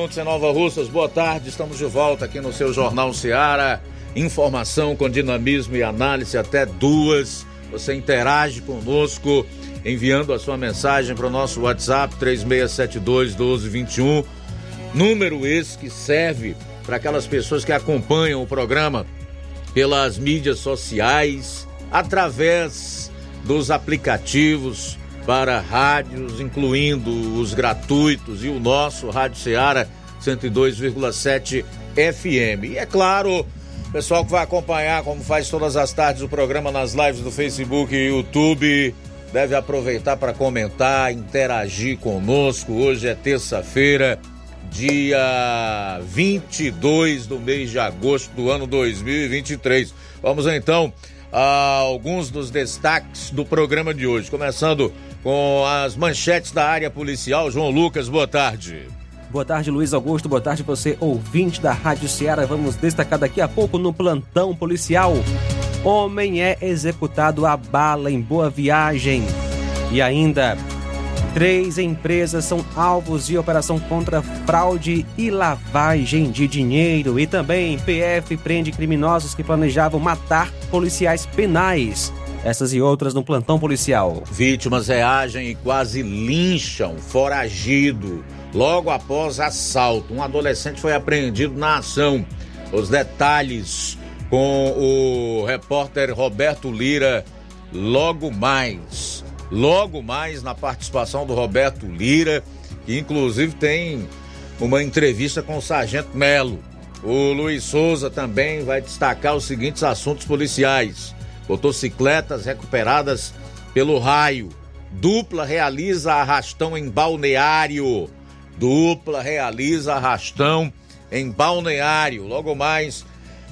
Minutos em Nova Russas. Boa tarde, estamos de volta aqui no seu Jornal Seara. Informação com dinamismo e análise até duas. Você interage conosco enviando a sua mensagem para o nosso WhatsApp 3672 1221. Número esse que serve para aquelas pessoas que acompanham o programa pelas mídias sociais, através dos aplicativos para rádios, incluindo os gratuitos e o nosso Rádio Ceará 102,7 FM. E é claro, pessoal que vai acompanhar, como faz todas as tardes, o programa nas lives do Facebook e YouTube, deve aproveitar para comentar, interagir conosco. Hoje é terça-feira, dia 22 do mês de agosto do ano 2023. Vamos então a alguns dos destaques do programa de hoje, começando com as manchetes da área policial. João Lucas, boa tarde. Boa tarde, Luiz Augusto. Boa tarde, você ouvinte da Rádio Ceará. Vamos destacar daqui a pouco no plantão policial. Homem é executado a bala em Boa Viagem. E ainda, três empresas são alvos de operação contra fraude e lavagem de dinheiro. E também, PF prende criminosos que planejavam matar policiais penais. Essas e outras no plantão policial. Vítimas reagem e quase lincham foragido logo após assalto. Um adolescente foi apreendido na ação. Os detalhes com o repórter Roberto Lira logo mais. Logo mais na participação do Roberto Lira, que inclusive tem uma entrevista com o Sargento Melo. O Luiz Souza também vai destacar os seguintes assuntos policiais Motocicletas recuperadas pelo raio. Dupla realiza arrastão em balneário. Dupla realiza arrastão em balneário. Logo mais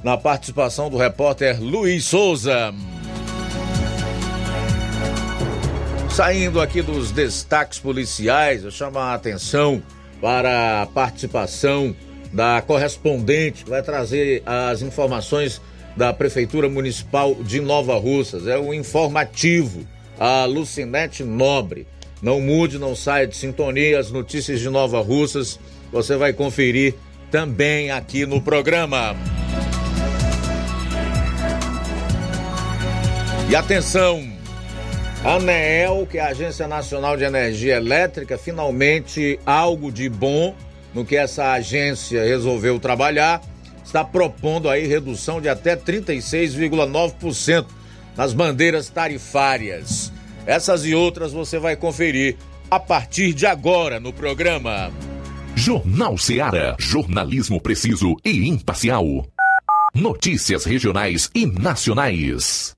na participação do repórter Luiz Souza. Saindo aqui dos destaques policiais, eu chamo a atenção para a participação da correspondente que vai trazer as informações da Prefeitura Municipal de Nova Russas. É o informativo. A Lucinete Nobre. Não mude, não saia de sintonia. As notícias de Nova Russas você vai conferir também aqui no programa. E atenção! A ANEEL, que é a Agência Nacional de Energia Elétrica, finalmente algo de bom no que essa agência resolveu trabalhar está propondo aí redução de até 36,9% nas bandeiras tarifárias. Essas e outras você vai conferir a partir de agora no programa. Jornal Ceará, jornalismo preciso e imparcial. Notícias regionais e nacionais.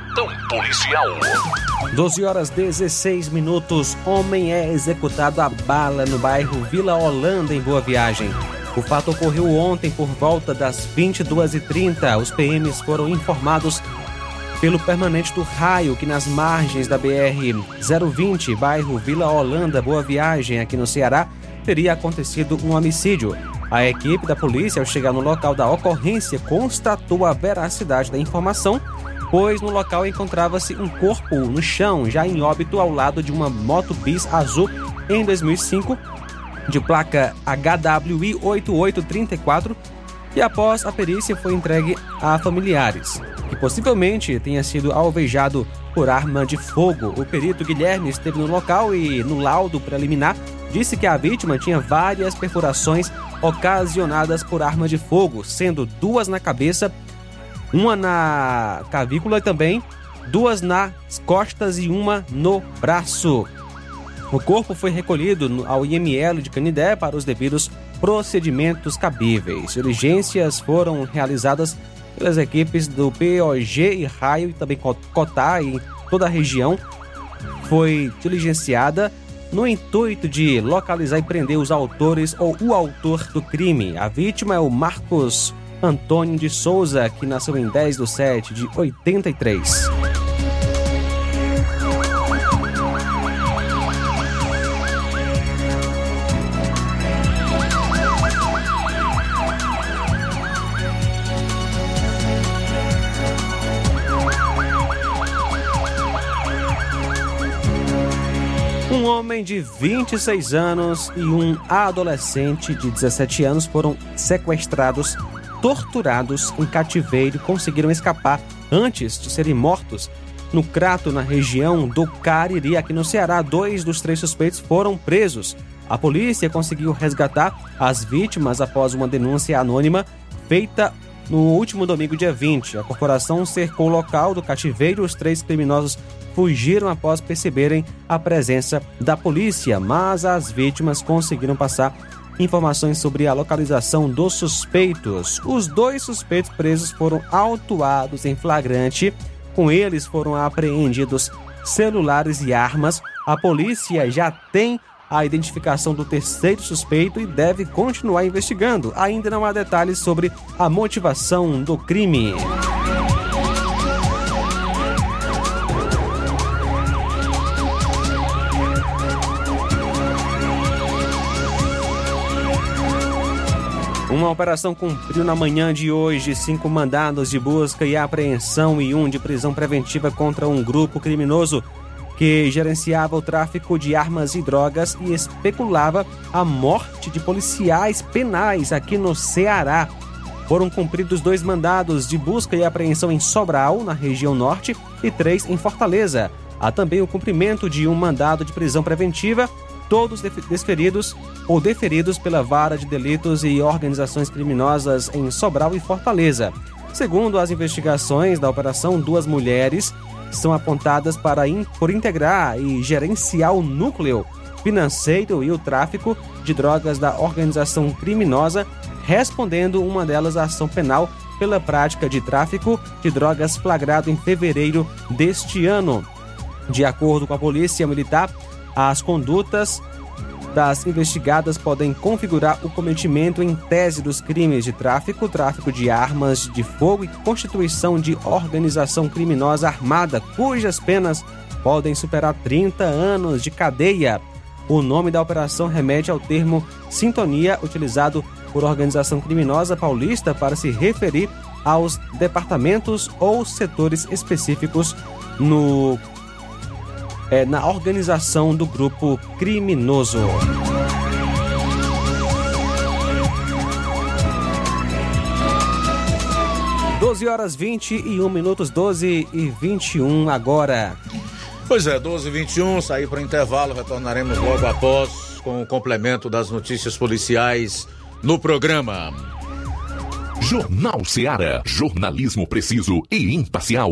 policial. 12 horas 16 minutos. Homem é executado a bala no bairro Vila Holanda, em Boa Viagem. O fato ocorreu ontem por volta das 22h30. Os PMs foram informados pelo permanente do raio que nas margens da BR 020, bairro Vila Holanda, Boa Viagem, aqui no Ceará, teria acontecido um homicídio. A equipe da polícia, ao chegar no local da ocorrência, constatou a veracidade da informação, pois no local encontrava-se um corpo no chão, já em óbito ao lado de uma moto bis azul em 2005, de placa HWI 8834, e após a perícia foi entregue a familiares, que possivelmente tenha sido alvejado por arma de fogo. O perito Guilherme esteve no local e, no laudo preliminar, disse que a vítima tinha várias perfurações ocasionadas por arma de fogo, sendo duas na cabeça, uma na cavícula também duas nas costas e uma no braço. O corpo foi recolhido ao IML de Canidé para os devidos procedimentos cabíveis. Diligências foram realizadas pelas equipes do POG e Raio e também Cotá em toda a região. Foi diligenciada no intuito de localizar e prender os autores ou o autor do crime. A vítima é o Marcos Antônio de Souza, que nasceu em 10 de 7 de 83. Um homem de 26 anos e um adolescente de 17 anos foram sequestrados, torturados em cativeiro conseguiram escapar antes de serem mortos. No Crato, na região do Cariri, aqui no Ceará, dois dos três suspeitos foram presos. A polícia conseguiu resgatar as vítimas após uma denúncia anônima feita no último domingo, dia 20. A corporação cercou o local do cativeiro. Os três criminosos fugiram após perceberem a presença da polícia, mas as vítimas conseguiram passar informações sobre a localização dos suspeitos. Os dois suspeitos presos foram autuados em flagrante. Com eles foram apreendidos celulares e armas. A polícia já tem a identificação do terceiro suspeito e deve continuar investigando. Ainda não há detalhes sobre a motivação do crime. Uma operação cumpriu na manhã de hoje cinco mandados de busca e apreensão e um de prisão preventiva contra um grupo criminoso que gerenciava o tráfico de armas e drogas e especulava a morte de policiais penais aqui no Ceará. Foram cumpridos dois mandados de busca e apreensão em Sobral, na região norte, e três em Fortaleza. Há também o cumprimento de um mandado de prisão preventiva todos desferidos ou deferidos pela Vara de Delitos e Organizações Criminosas em Sobral e Fortaleza. Segundo as investigações da operação, duas mulheres são apontadas para in, por integrar e gerenciar o núcleo financeiro e o tráfico de drogas da organização criminosa, respondendo uma delas à ação penal pela prática de tráfico de drogas flagrado em fevereiro deste ano. De acordo com a Polícia Militar, as condutas das investigadas podem configurar o cometimento em tese dos crimes de tráfico, tráfico de armas de fogo e constituição de organização criminosa armada, cujas penas podem superar 30 anos de cadeia. O nome da operação remete ao termo sintonia utilizado por organização criminosa paulista para se referir aos departamentos ou setores específicos no é, na organização do grupo criminoso. Doze horas 21 minutos, 12 e 21 agora. Pois é, 12 e 21, sair para o intervalo, retornaremos logo após com o complemento das notícias policiais no programa. Jornal Seara, jornalismo preciso e imparcial.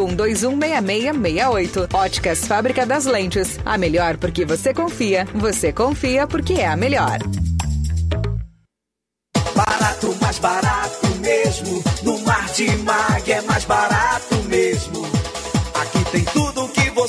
81216668. Óticas Fábrica das Lentes. A melhor porque você confia. Você confia porque é a melhor. Barato, mais barato mesmo. No Mar de Mag é mais barato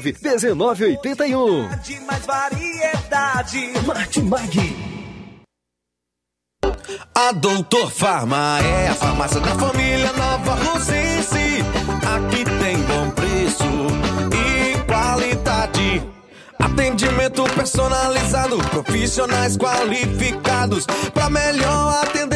1981. De mais variedade. Martimag. A Doutor Farma é a farmácia da família Nova Rosense. Aqui tem bom preço e qualidade. Atendimento personalizado, profissionais qualificados para melhor atendê-los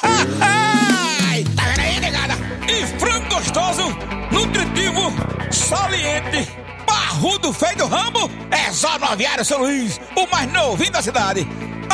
Tá vendo aí, negada? E frango gostoso, nutritivo, saliente, barrudo, feio do rambo, é só no Aviário São Luís, o mais novinho da cidade.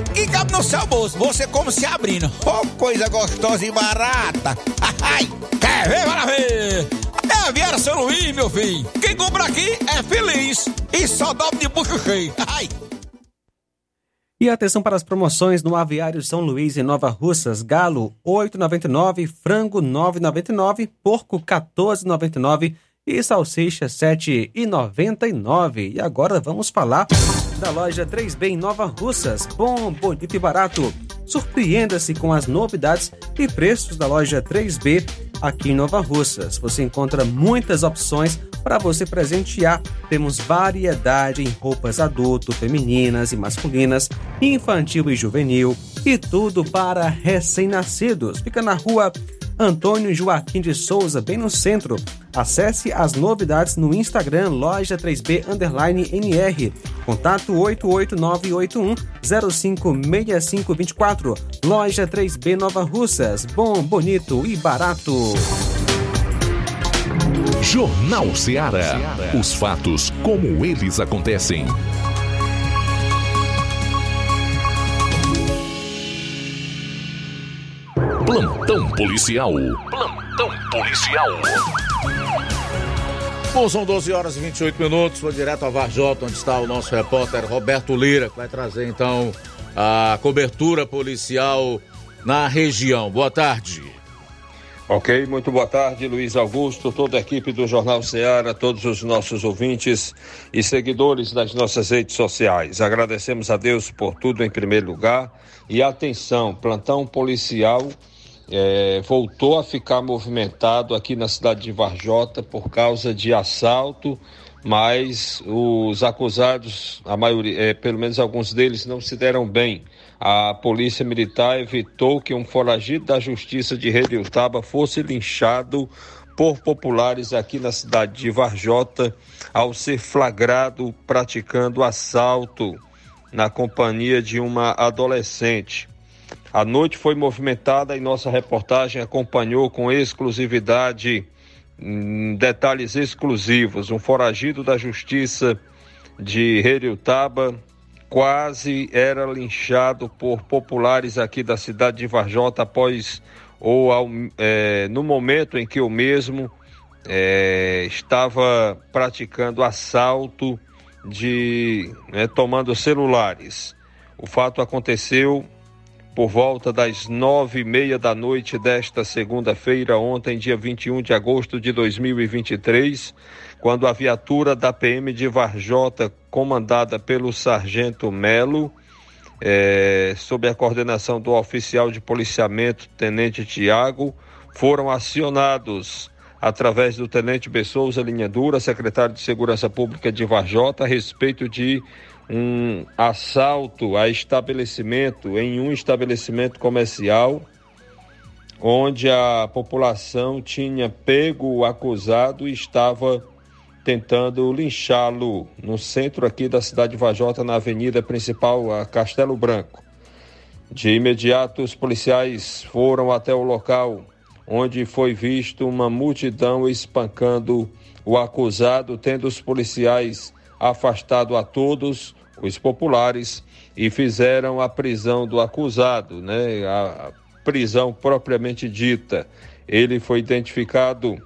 que cabe no seu bolso. Você come se abrindo. Oh, coisa gostosa e barata. Ai, quer ver, para ver. É Aviário São Luís, meu filho. Quem compra aqui é feliz. E só dobra de bucho cheio. Ai. E atenção para as promoções no Aviário São Luís em Nova Russas. Galo 8,99, frango 9,99, porco 14,99 e salsicha 7,99. E agora vamos falar da loja 3B em Nova Russas. Bom, bonito e barato. Surpreenda-se com as novidades e preços da loja 3B aqui em Nova Russas. Você encontra muitas opções para você presentear. Temos variedade em roupas adulto, femininas e masculinas, infantil e juvenil e tudo para recém-nascidos. Fica na rua Antônio Joaquim de Souza, bem no centro. Acesse as novidades no Instagram Loja 3B Underline NR. Contato 88981 056524. Loja 3B Nova Russas. Bom, bonito e barato. Jornal Ceará. Os fatos como eles acontecem. Plantão policial. Plantão policial. Bom, são 12 horas e 28 minutos. Vou direto a Varjota, onde está o nosso repórter Roberto Lira, que vai trazer então a cobertura policial na região. Boa tarde. Ok, muito boa tarde, Luiz Augusto, toda a equipe do Jornal Ceará, todos os nossos ouvintes e seguidores das nossas redes sociais. Agradecemos a Deus por tudo em primeiro lugar. E atenção, plantão policial é, voltou a ficar movimentado aqui na cidade de Varjota por causa de assalto, mas os acusados, a maioria, é, pelo menos alguns deles, não se deram bem. A polícia militar evitou que um foragido da justiça de Rediltaba fosse linchado por populares aqui na cidade de Varjota ao ser flagrado praticando assalto na companhia de uma adolescente. A noite foi movimentada e nossa reportagem acompanhou com exclusividade hum, detalhes exclusivos. Um foragido da justiça de Heriutaba quase era linchado por populares aqui da cidade de Varjota após ou ao, é, no momento em que o mesmo é, estava praticando assalto de né, tomando celulares. O fato aconteceu por volta das nove e meia da noite desta segunda-feira, ontem, dia 21 de agosto de 2023, quando a viatura da PM de Varjota, comandada pelo sargento Melo, é, sob a coordenação do oficial de policiamento, tenente Tiago, foram acionados através do tenente Bessouza Linha Dura, secretário de Segurança Pública de Varjota, a respeito de um assalto a estabelecimento, em um estabelecimento comercial, onde a população tinha pego o acusado e estava tentando linchá-lo no centro aqui da cidade de Vajota, na avenida principal, a Castelo Branco. De imediato, os policiais foram até o local onde foi visto uma multidão espancando o acusado, tendo os policiais afastado a todos os populares e fizeram a prisão do acusado, né? A prisão propriamente dita. Ele foi identificado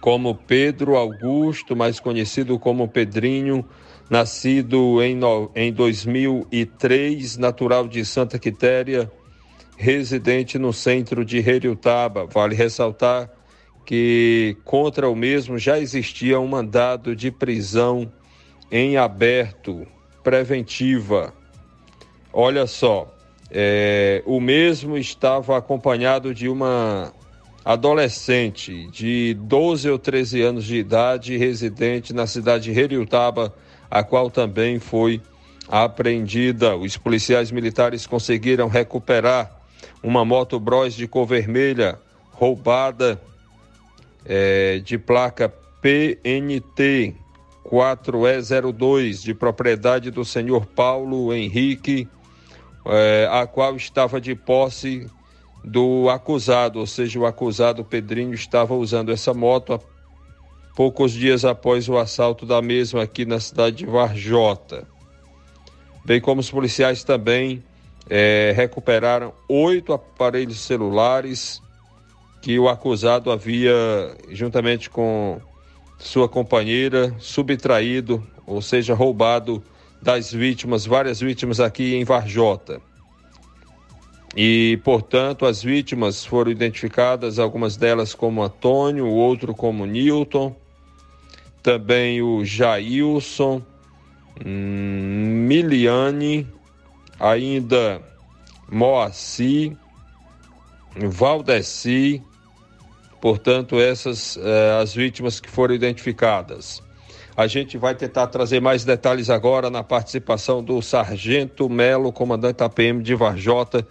como Pedro Augusto, mais conhecido como Pedrinho, nascido em, em 2003, natural de Santa Quitéria, residente no centro de Heriutaba. Vale ressaltar que contra o mesmo já existia um mandado de prisão em aberto, preventiva. Olha só, é, o mesmo estava acompanhado de uma adolescente de 12 ou 13 anos de idade, residente na cidade de Heriutaba, a qual também foi apreendida. Os policiais militares conseguiram recuperar uma moto Bros de cor vermelha roubada é, de placa PNT 4E02 de propriedade do senhor Paulo Henrique, é, a qual estava de posse do acusado, ou seja, o acusado Pedrinho estava usando essa moto poucos dias após o assalto da mesma aqui na cidade de Varjota. Bem como os policiais também é, recuperaram oito aparelhos celulares que o acusado havia, juntamente com sua companheira, subtraído, ou seja, roubado das vítimas, várias vítimas aqui em Varjota. E, portanto, as vítimas foram identificadas, algumas delas como Antônio, o outro como Newton, também o Jailson, Miliane, ainda Moacir, Valdeci, portanto, essas eh, as vítimas que foram identificadas. A gente vai tentar trazer mais detalhes agora na participação do Sargento Melo, comandante da PM de Varjota,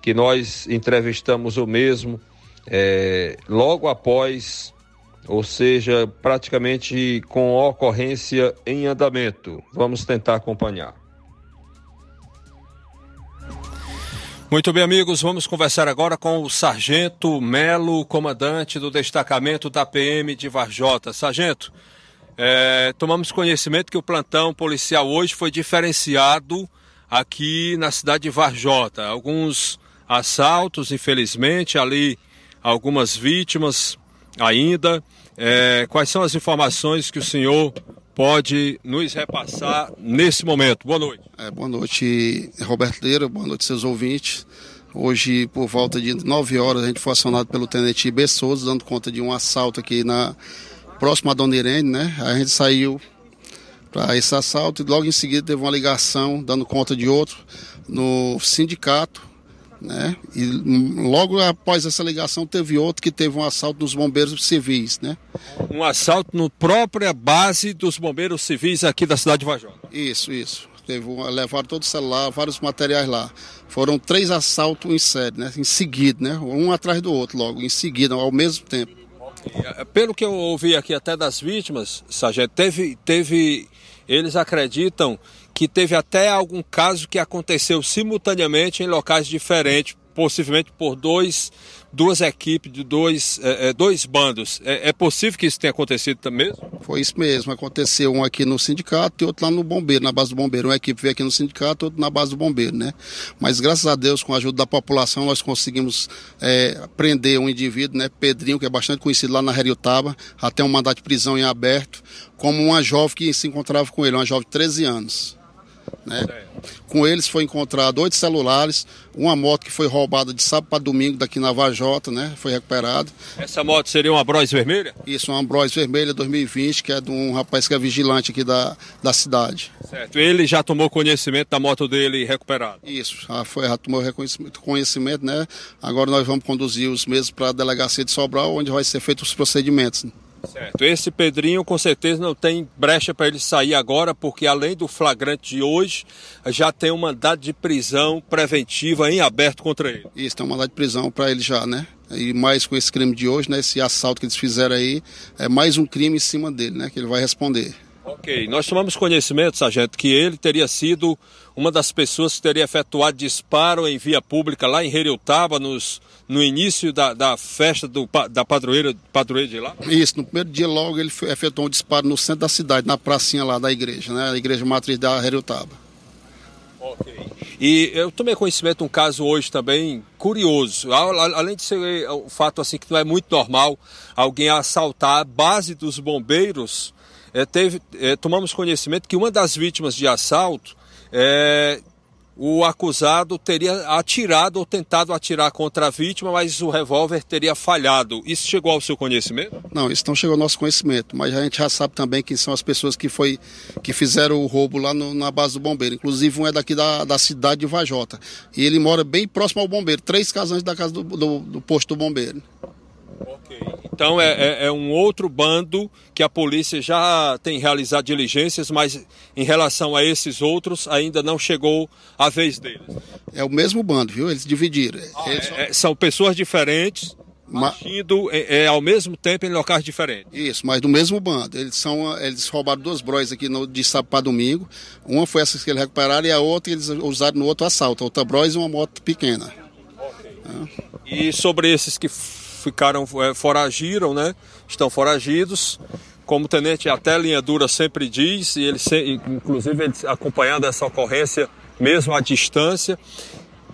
que nós entrevistamos o mesmo é, logo após, ou seja, praticamente com ocorrência em andamento. Vamos tentar acompanhar. Muito bem, amigos, vamos conversar agora com o Sargento Melo, comandante do destacamento da PM de Varjota. Sargento, é, tomamos conhecimento que o plantão policial hoje foi diferenciado aqui na cidade de Varjota. Alguns assaltos, infelizmente, ali algumas vítimas ainda. É, quais são as informações que o senhor pode nos repassar nesse momento? Boa noite. É, boa noite, Roberto Leira, boa noite, seus ouvintes. Hoje, por volta de 9 horas, a gente foi acionado pelo tenente Bessouza, dando conta de um assalto aqui na próxima a Dona Irene, né? A gente saiu para esse assalto e logo em seguida teve uma ligação dando conta de outro no sindicato né? E logo após essa ligação teve outro que teve um assalto nos bombeiros civis, né? Um assalto no própria base dos bombeiros civis aqui da cidade de Vajota. Isso, isso. Teve levaram todo o celular, vários materiais lá. Foram três assaltos em série, né? Em seguida, né? Um atrás do outro, logo, em seguida, ao mesmo tempo. Pelo que eu ouvi aqui até das vítimas, Sargento, teve, teve. Eles acreditam que teve até algum caso que aconteceu simultaneamente em locais diferentes, possivelmente por dois, duas equipes de dois, é, é, dois bandos. É, é, possível que isso tenha acontecido também? Foi isso mesmo. Aconteceu um aqui no sindicato e outro lá no bombeiro, na base do bombeiro. Uma equipe veio aqui no sindicato, outra na base do bombeiro, né? Mas graças a Deus, com a ajuda da população, nós conseguimos é, prender um indivíduo, né? Pedrinho, que é bastante conhecido lá na Heriotaba, até um mandato de prisão em aberto, como uma jovem que se encontrava com ele, uma jovem de 13 anos. Né? Com eles foi encontrado oito celulares, uma moto que foi roubada de sábado para domingo daqui na Vajota, né? Foi recuperada. Essa moto seria uma Bros vermelha? Isso, uma Bros vermelha 2020, que é de um rapaz que é vigilante aqui da, da cidade. Certo. Ele já tomou conhecimento da moto dele recuperada? Isso, já, foi, já tomou conhecimento, né? Agora nós vamos conduzir os mesmos para a delegacia de Sobral, onde vai ser feitos os procedimentos. Certo. Esse Pedrinho com certeza não tem brecha para ele sair agora, porque além do flagrante de hoje, já tem um mandado de prisão preventiva em aberto contra ele. Isso, tem um mandado de prisão para ele já, né? E mais com esse crime de hoje, né? Esse assalto que eles fizeram aí, é mais um crime em cima dele, né? Que ele vai responder. Ok, nós tomamos conhecimento, sargento, que ele teria sido uma das pessoas que teria efetuado disparo em via pública lá em Reriutaba, nos, no início da, da festa do, da padroeira, padroeira de lá? Isso, no primeiro dia logo ele efetuou um disparo no centro da cidade, na pracinha lá da igreja, né? A igreja matriz da Reriutaba. Ok. E eu tomei conhecimento de um caso hoje também curioso. Além de ser um fato assim que não é muito normal alguém assaltar a base dos bombeiros, é, teve, é, tomamos conhecimento que uma das vítimas de assalto é, o acusado teria atirado ou tentado atirar contra a vítima, mas o revólver teria falhado. Isso chegou ao seu conhecimento? Não, isso não chegou ao nosso conhecimento, mas a gente já sabe também quem são as pessoas que, foi, que fizeram o roubo lá no, na base do bombeiro. Inclusive um é daqui da, da cidade de Vajota. E ele mora bem próximo ao bombeiro, três casas da casa do, do, do posto do bombeiro. Então é, é, é, um outro bando que a polícia já tem realizado diligências, mas em relação a esses outros ainda não chegou a vez deles. É o mesmo bando, viu? Eles dividiram. Ah, Eles... É, é são pessoas diferentes, agindo é, ao mesmo tempo em locais diferentes. Isso, mas do mesmo bando. Eles são, eles roubaram duas brois aqui no, de sábado para domingo. Uma foi essa que eles recuperaram e a outra eles usaram no outro assalto. Outra brois e uma moto pequena. Okay. E sobre esses que ficaram, é, foragiram, né? Estão foragidos. Como o tenente até linha dura sempre diz, e ele inclusive ele acompanhando essa ocorrência mesmo à distância,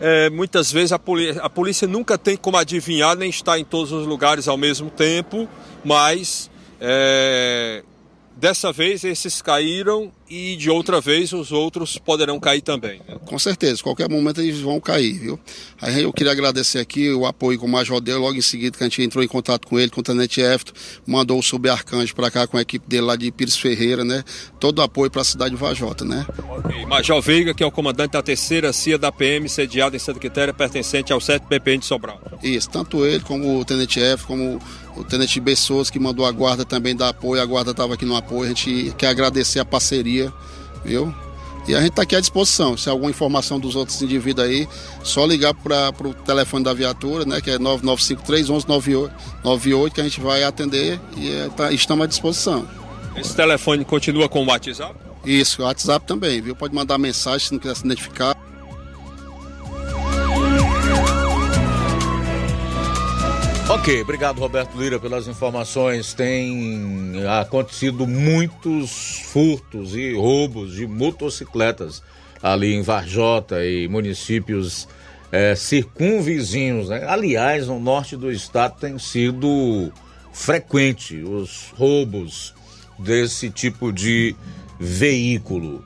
é, muitas vezes a polícia, a polícia nunca tem como adivinhar nem estar em todos os lugares ao mesmo tempo, mas é, Dessa vez esses caíram e de outra vez os outros poderão cair também. Né? Com certeza, qualquer momento eles vão cair, viu? Aí eu queria agradecer aqui o apoio com o Major Deu, logo em seguida que a gente entrou em contato com ele, com o Tenente Efto, mandou o subarcanjo para cá com a equipe dele lá de Pires Ferreira, né? Todo o apoio para a cidade de Vajota, né? Ok, Major Veiga, que é o comandante da terceira CIA da PM, sediada em Santa Quitéria, pertencente ao 7 PPM de Sobral. Isso, tanto ele como o Tenente Efto, como o Tenente Bessoas que mandou a guarda também dar apoio, a guarda estava aqui no apoio, a gente quer agradecer a parceria, viu? E a gente está aqui à disposição. Se alguma informação dos outros indivíduos aí, só ligar para o telefone da viatura, né, que é 9953 1198, que a gente vai atender e é, tá, estamos à disposição. Esse telefone continua com o WhatsApp? Isso, o WhatsApp também, viu? Pode mandar mensagem se não quiser se identificar. Ok, obrigado Roberto Lira pelas informações. Tem acontecido muitos furtos e roubos de motocicletas ali em Varjota e municípios é, circunvizinhos. Né? Aliás, no norte do estado tem sido frequente os roubos desse tipo de veículo.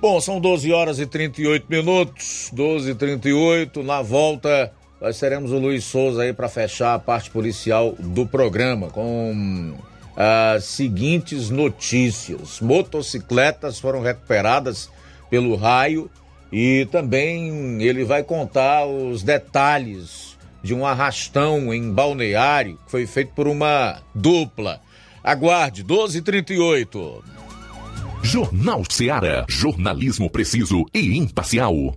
Bom, são 12 horas e 38 minutos, 12 e 38 na volta nós teremos o Luiz Souza aí para fechar a parte policial do programa com as seguintes notícias: motocicletas foram recuperadas pelo raio e também ele vai contar os detalhes de um arrastão em balneário que foi feito por uma dupla. Aguarde, 12:38. Jornal Ceará, jornalismo preciso e imparcial.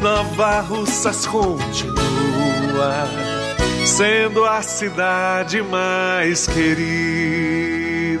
Nova Russas continua sendo a cidade mais querida.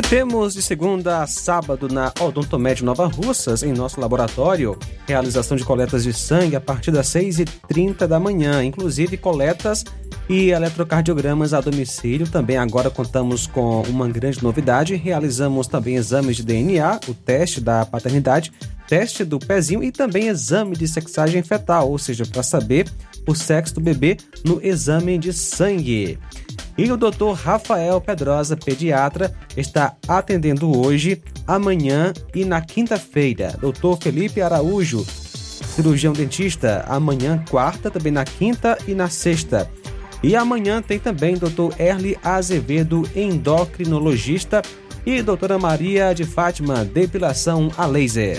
E temos de segunda a sábado na Odontomed Nova Russas, em nosso laboratório, realização de coletas de sangue a partir das 6h30 da manhã, inclusive coletas e eletrocardiogramas a domicílio. Também agora contamos com uma grande novidade, realizamos também exames de DNA, o teste da paternidade, teste do pezinho e também exame de sexagem fetal, ou seja, para saber o sexo do bebê no exame de sangue. E o Dr. Rafael Pedrosa, pediatra, está atendendo hoje, amanhã e na quinta-feira. Dr. Felipe Araújo, cirurgião dentista, amanhã, quarta, também na quinta e na sexta. E amanhã tem também Dr. Erli Azevedo, endocrinologista, e doutora Maria de Fátima, depilação a laser.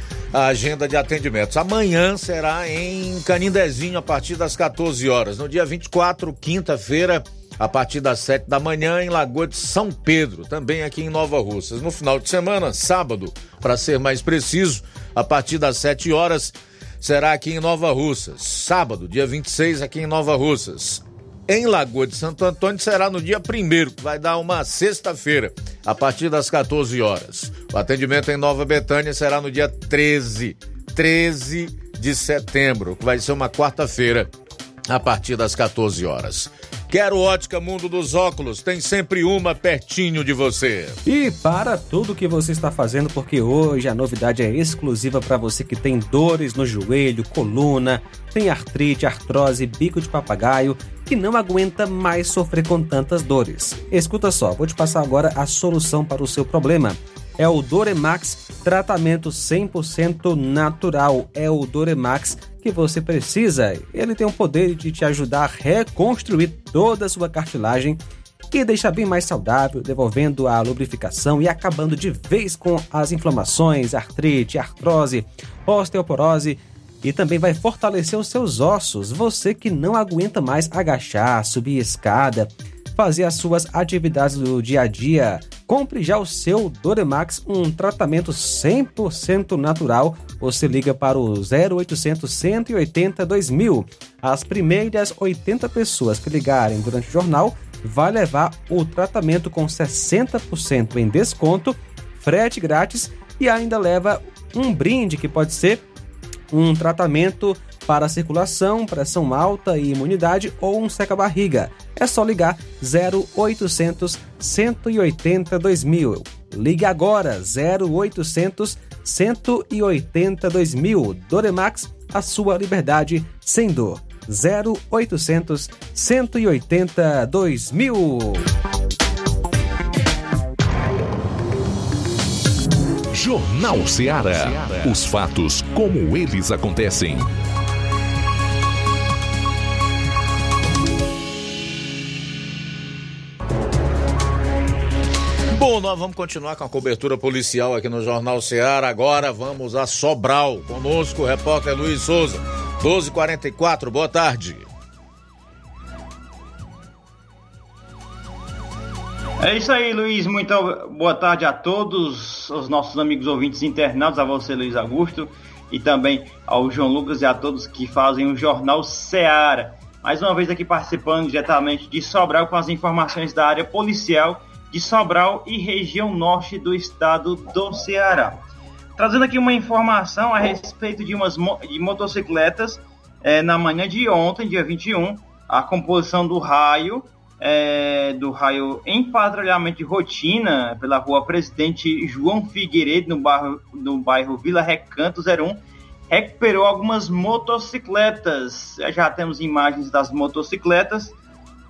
a agenda de atendimentos. Amanhã será em Canindezinho a partir das 14 horas. No dia 24, quinta-feira, a partir das 7 da manhã, em Lagoa de São Pedro, também aqui em Nova Russas. No final de semana, sábado, para ser mais preciso, a partir das 7 horas, será aqui em Nova Russas. Sábado, dia 26, aqui em Nova Russas em Lagoa de Santo Antônio será no dia 1 que vai dar uma sexta-feira, a partir das 14 horas. O atendimento em Nova Betânia será no dia 13, 13 de setembro, que vai ser uma quarta-feira, a partir das 14 horas. Quero ótica Mundo dos Óculos, tem sempre uma pertinho de você. E para tudo que você está fazendo, porque hoje a novidade é exclusiva para você que tem dores no joelho, coluna, tem artrite, artrose, bico de papagaio, que não aguenta mais sofrer com tantas dores. Escuta só, vou te passar agora a solução para o seu problema. É o Doremax, tratamento 100% natural. É o Doremax que você precisa. Ele tem o poder de te ajudar a reconstruir toda a sua cartilagem e deixar bem mais saudável, devolvendo a lubrificação e acabando de vez com as inflamações, artrite, artrose, osteoporose e também vai fortalecer os seus ossos. Você que não aguenta mais agachar, subir escada, fazer as suas atividades do dia a dia, compre já o seu Doremax, um tratamento 100% natural. Você liga para o 0800 180 2000. As primeiras 80 pessoas que ligarem durante o jornal vai levar o tratamento com 60% em desconto, frete grátis e ainda leva um brinde que pode ser um tratamento para circulação, pressão alta e imunidade ou um seca-barriga. É só ligar 0800 180 2000. Ligue agora 0800 180 2000. Doremax, a sua liberdade sem dor. 0800 180 2000. Jornal Ceará. Os fatos como eles acontecem. Bom, nós vamos continuar com a cobertura policial aqui no Jornal Ceará. Agora vamos a Sobral. Conosco o repórter Luiz Souza. 1244, boa tarde. É isso aí, Luiz. Muito boa tarde a todos os nossos amigos ouvintes internados, a você, Luiz Augusto, e também ao João Lucas e a todos que fazem o Jornal Seara. Mais uma vez aqui participando diretamente de Sobral com as informações da área policial de Sobral e região norte do estado do Ceará. Trazendo aqui uma informação a respeito de umas mo de motocicletas é, na manhã de ontem, dia 21, a composição do raio, é, do raio em patrulhamento de rotina pela rua Presidente João Figueiredo, no bairro, no bairro Vila Recanto 01, recuperou algumas motocicletas. Já temos imagens das motocicletas,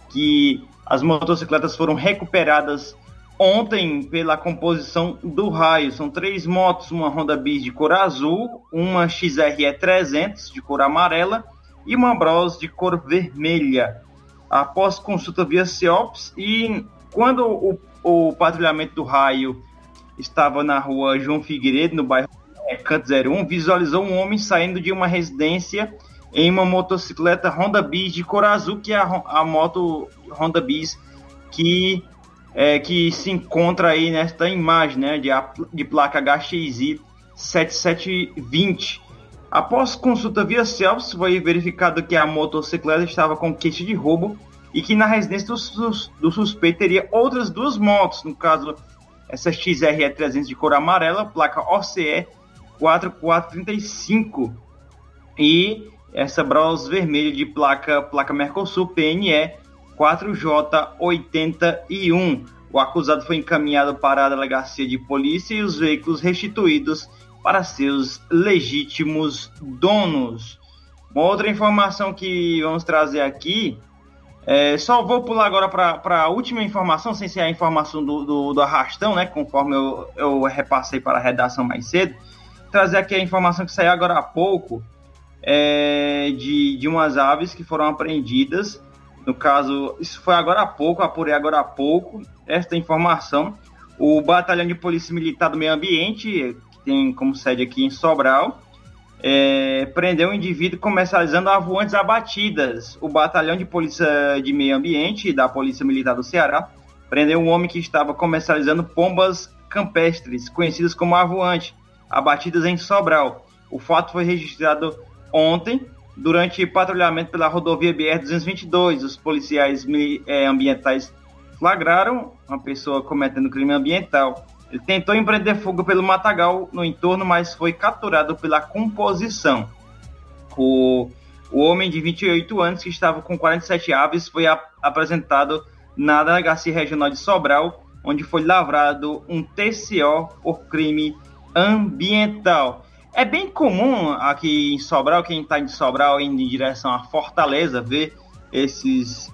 que as motocicletas foram recuperadas ontem pela composição do raio. São três motos, uma Honda Bis de cor azul, uma XRE 300 de cor amarela e uma Bros de cor vermelha. Após consulta via CIOPS e quando o, o patrulhamento do raio estava na rua João Figueiredo, no bairro Canto 01, visualizou um homem saindo de uma residência em uma motocicleta Honda Bis de cor azul, que é a, a moto Honda Bis que é, que se encontra aí nesta imagem né, de, de placa HXI 7720. Após consulta via Celsius, foi verificado que a motocicleta estava com kit de roubo e que na residência do, do suspeito teria outras duas motos, no caso essa XRE 300 de cor amarela, placa OCE 4435 e essa Bros vermelha de placa placa Mercosul PNE 4J81. O acusado foi encaminhado para a delegacia de polícia e os veículos restituídos para seus legítimos donos. Uma outra informação que vamos trazer aqui, é, só vou pular agora para a última informação, sem ser a informação do, do, do arrastão, né, conforme eu, eu repassei para a redação mais cedo. Trazer aqui a informação que saiu agora há pouco é, de, de umas aves que foram apreendidas no caso, isso foi agora há pouco, apurei agora há pouco esta informação. O Batalhão de Polícia Militar do Meio Ambiente, tem como sede aqui em Sobral, é, prendeu um indivíduo comercializando avoantes abatidas. O Batalhão de Polícia de Meio Ambiente da Polícia Militar do Ceará prendeu um homem que estava comercializando pombas campestres, conhecidas como avoante, abatidas em Sobral. O fato foi registrado ontem Durante patrulhamento pela rodovia BR-222, os policiais é, ambientais flagraram uma pessoa cometendo crime ambiental. Ele tentou empreender fuga pelo matagal no entorno, mas foi capturado pela composição. O, o homem de 28 anos, que estava com 47 aves, foi apresentado na Delegacia Regional de Sobral, onde foi lavrado um TCO por crime ambiental. É bem comum aqui em Sobral, quem está em Sobral indo em direção à Fortaleza, ver esses.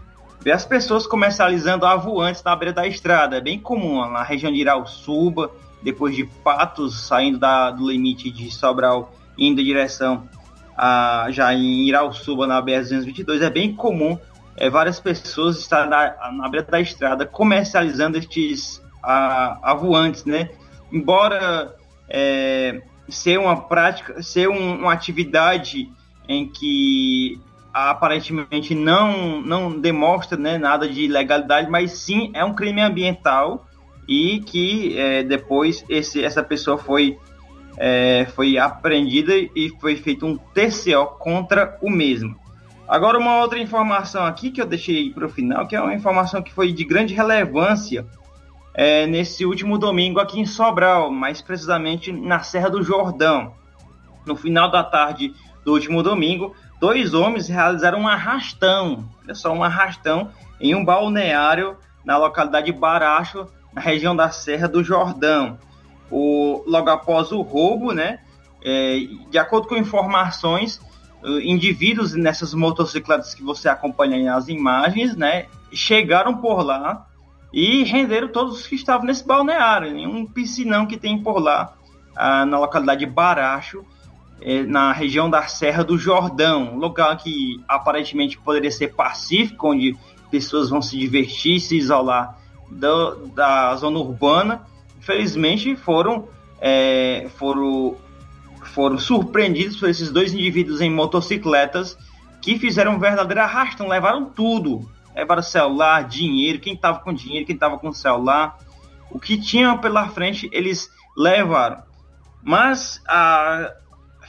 Ver as pessoas comercializando avoantes na beira da estrada. É bem comum na região de Irauçuba, depois de Patos, saindo da, do limite de Sobral, indo em direção a, já em Irauçuba, na BR-222. É bem comum é, várias pessoas estarem na, na beira da estrada comercializando estes a, avoantes, né? Embora. É, ser uma prática, ser um, uma atividade em que aparentemente não, não demonstra né, nada de ilegalidade, mas sim é um crime ambiental e que é, depois esse, essa pessoa foi, é, foi apreendida e foi feito um TCO contra o mesmo. Agora, uma outra informação aqui que eu deixei para o final, que é uma informação que foi de grande relevância é, nesse último domingo aqui em Sobral, mais precisamente na Serra do Jordão. No final da tarde do último domingo, dois homens realizaram um arrastão, olha só, um arrastão em um balneário na localidade de Baracho, na região da Serra do Jordão. O, logo após o roubo, né, é, de acordo com informações, indivíduos nessas motocicletas que você acompanha nas imagens, né, chegaram por lá e renderam todos os que estavam nesse balneário, em um piscinão que tem por lá, ah, na localidade de Baracho, eh, na região da Serra do Jordão, local que aparentemente poderia ser pacífico, onde pessoas vão se divertir, se isolar do, da zona urbana. Infelizmente foram, é, foram, foram surpreendidos por esses dois indivíduos em motocicletas que fizeram um verdadeiro arrastão, levaram tudo, levaram celular, dinheiro, quem estava com dinheiro, quem estava com celular, o que tinha pela frente eles levaram. Mas a,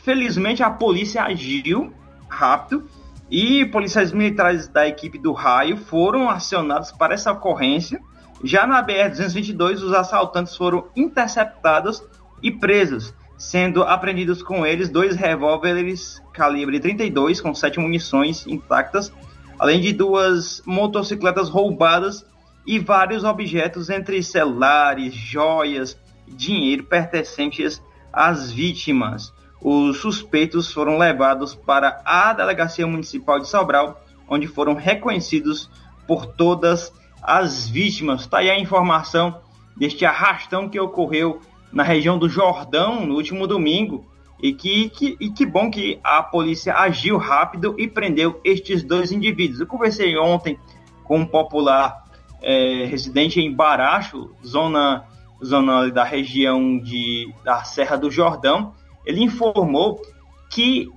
felizmente a polícia agiu rápido e policiais militares da equipe do raio foram acionados para essa ocorrência. Já na BR-222, os assaltantes foram interceptados e presos. sendo apreendidos com eles dois revólveres calibre 32 com sete munições intactas, além de duas motocicletas roubadas e vários objetos entre celulares, joias, dinheiro pertencentes às vítimas. Os suspeitos foram levados para a Delegacia Municipal de Sobral, onde foram reconhecidos por todas as vítimas. Está aí a informação deste arrastão que ocorreu na região do Jordão no último domingo. E que, que, e que bom que a polícia agiu rápido e prendeu estes dois indivíduos. Eu conversei ontem com um popular é, residente em Baracho, zona, zona da região de, da Serra do Jordão. Ele informou que,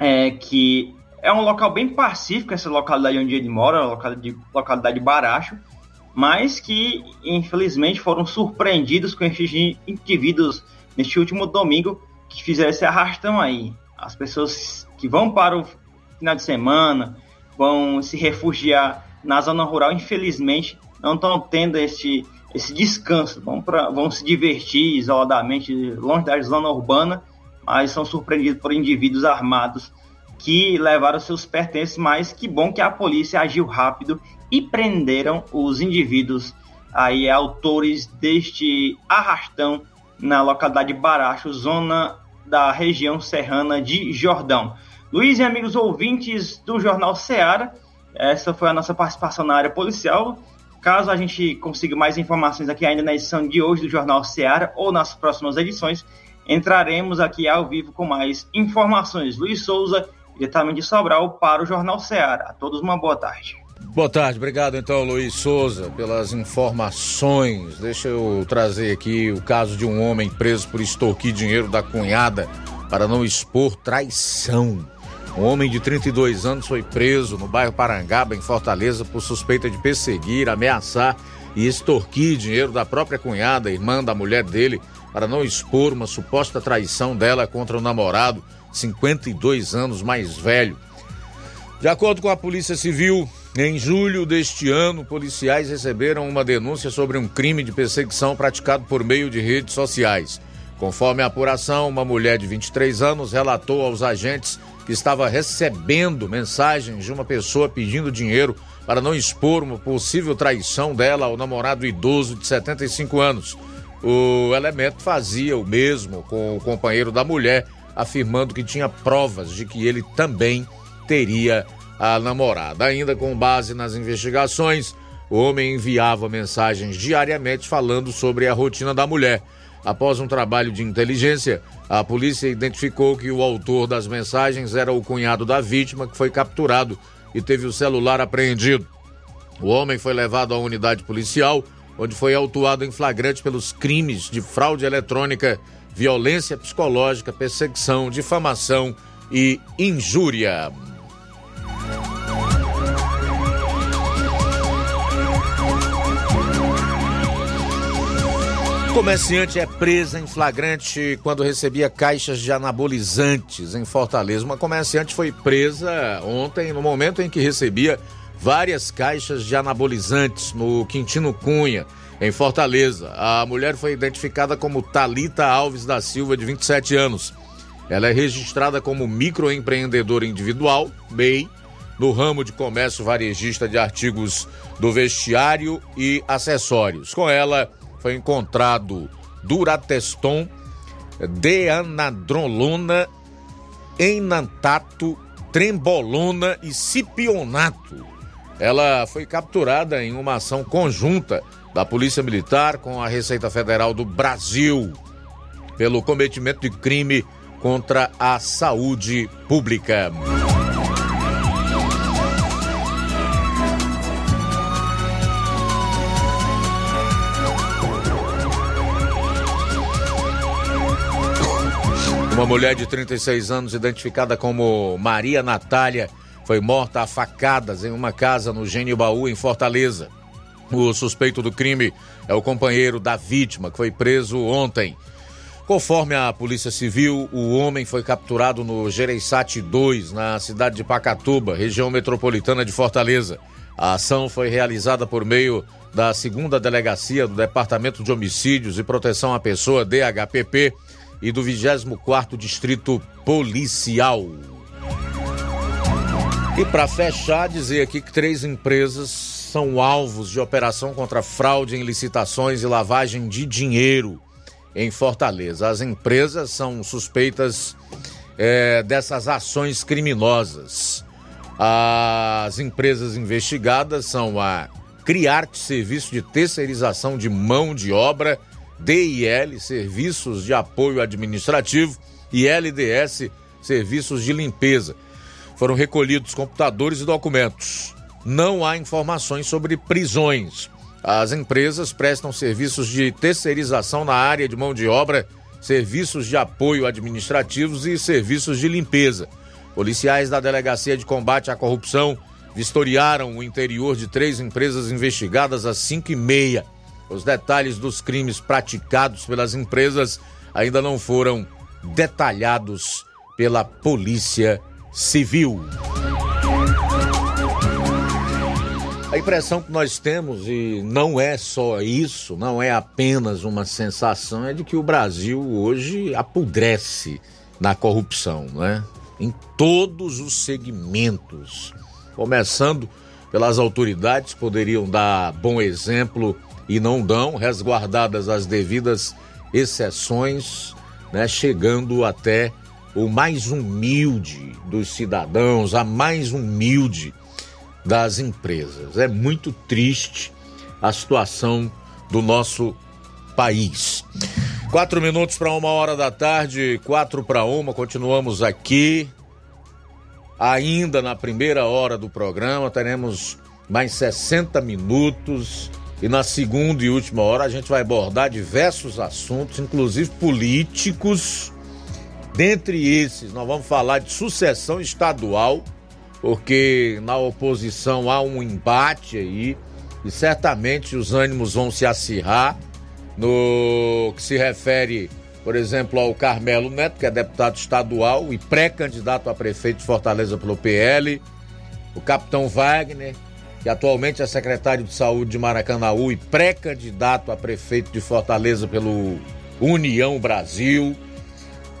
é, que é um local bem pacífico, essa localidade onde ele mora, localidade, localidade Baracho, mas que infelizmente foram surpreendidos com esses indivíduos neste último domingo que fizeram esse arrastão aí. As pessoas que vão para o final de semana, vão se refugiar na zona rural, infelizmente, não estão tendo esse, esse descanso. Vão, pra, vão se divertir isoladamente, longe da zona urbana, mas são surpreendidos por indivíduos armados que levaram seus pertences, mas que bom que a polícia agiu rápido e prenderam os indivíduos aí autores deste arrastão na localidade de Baracho, zona da região serrana de Jordão. Luiz e amigos ouvintes do Jornal Ceará, essa foi a nossa participação na área policial. Caso a gente consiga mais informações aqui ainda na edição de hoje do Jornal Ceará ou nas próximas edições, entraremos aqui ao vivo com mais informações. Luiz Souza, diretamente de Sobral, para o Jornal Ceará. A todos uma boa tarde. Boa tarde, obrigado então, Luiz Souza, pelas informações. Deixa eu trazer aqui o caso de um homem preso por extorquir dinheiro da cunhada para não expor traição. Um homem de 32 anos foi preso no bairro Parangaba, em Fortaleza, por suspeita de perseguir, ameaçar e extorquir dinheiro da própria cunhada, irmã da mulher dele, para não expor uma suposta traição dela contra o namorado, 52 anos mais velho. De acordo com a Polícia Civil, em julho deste ano, policiais receberam uma denúncia sobre um crime de perseguição praticado por meio de redes sociais. Conforme a apuração, uma mulher de 23 anos relatou aos agentes que estava recebendo mensagens de uma pessoa pedindo dinheiro para não expor uma possível traição dela ao namorado idoso de 75 anos. O elemento fazia o mesmo com o companheiro da mulher, afirmando que tinha provas de que ele também teria a namorada. Ainda com base nas investigações, o homem enviava mensagens diariamente falando sobre a rotina da mulher. Após um trabalho de inteligência, a polícia identificou que o autor das mensagens era o cunhado da vítima, que foi capturado e teve o celular apreendido. O homem foi levado à unidade policial, onde foi autuado em flagrante pelos crimes de fraude eletrônica, violência psicológica, perseguição, difamação e injúria. Comerciante é presa em flagrante quando recebia caixas de anabolizantes em Fortaleza. Uma comerciante foi presa ontem no momento em que recebia várias caixas de anabolizantes no Quintino Cunha, em Fortaleza. A mulher foi identificada como Talita Alves da Silva, de 27 anos. Ela é registrada como microempreendedora individual, MEI, no ramo de comércio varejista de artigos do vestiário e acessórios. Com ela, foi encontrado Durateston, Deanadrolona, Enantato, Trembolona e Cipionato. Ela foi capturada em uma ação conjunta da Polícia Militar com a Receita Federal do Brasil pelo cometimento de crime contra a saúde pública. Uma mulher de 36 anos, identificada como Maria Natália, foi morta a facadas em uma casa no Genibaú, em Fortaleza. O suspeito do crime é o companheiro da vítima, que foi preso ontem. Conforme a Polícia Civil, o homem foi capturado no Gereissati 2, na cidade de Pacatuba, região metropolitana de Fortaleza. A ação foi realizada por meio da segunda delegacia do Departamento de Homicídios e Proteção à Pessoa, DHPP, e do 24º Distrito Policial. E para fechar, dizer aqui que três empresas são alvos de operação contra fraude em licitações e lavagem de dinheiro em Fortaleza. As empresas são suspeitas é, dessas ações criminosas. As empresas investigadas são a Criarte Serviço de Terceirização de Mão de Obra, DIL Serviços de Apoio Administrativo e LDS Serviços de Limpeza. Foram recolhidos computadores e documentos. Não há informações sobre prisões. As empresas prestam serviços de terceirização na área de mão de obra, serviços de apoio administrativos e serviços de limpeza. Policiais da Delegacia de Combate à Corrupção vistoriaram o interior de três empresas investigadas às 5 e meia. Os detalhes dos crimes praticados pelas empresas ainda não foram detalhados pela Polícia Civil. A impressão que nós temos, e não é só isso, não é apenas uma sensação, é de que o Brasil hoje apodrece na corrupção, né? Em todos os segmentos. Começando pelas autoridades, poderiam dar bom exemplo e não dão, resguardadas as devidas exceções, né? Chegando até o mais humilde dos cidadãos, a mais humilde das empresas. É muito triste a situação do nosso país. Quatro minutos para uma hora da tarde, quatro para uma, continuamos aqui. Ainda na primeira hora do programa, teremos mais 60 minutos. E na segunda e última hora a gente vai abordar diversos assuntos, inclusive políticos. Dentre esses, nós vamos falar de sucessão estadual, porque na oposição há um embate aí e certamente os ânimos vão se acirrar no que se refere, por exemplo, ao Carmelo Neto, que é deputado estadual e pré-candidato a prefeito de Fortaleza pelo PL, o capitão Wagner, que atualmente é secretário de saúde de Maracanaú e pré-candidato a prefeito de Fortaleza pelo União Brasil.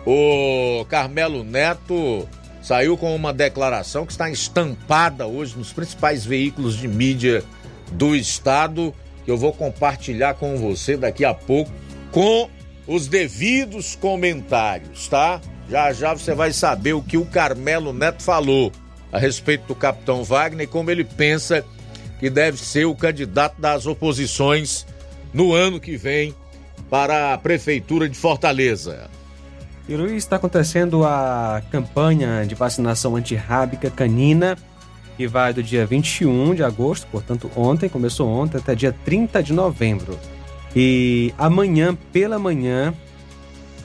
O Carmelo Neto saiu com uma declaração que está estampada hoje nos principais veículos de mídia do estado, que eu vou compartilhar com você daqui a pouco com os devidos comentários, tá? Já já você vai saber o que o Carmelo Neto falou a respeito do capitão Wagner e como ele pensa que deve ser o candidato das oposições no ano que vem para a prefeitura de Fortaleza. E está acontecendo a campanha de vacinação antirrábica canina, que vai do dia 21 de agosto, portanto ontem, começou ontem, até dia 30 de novembro. E amanhã, pela manhã,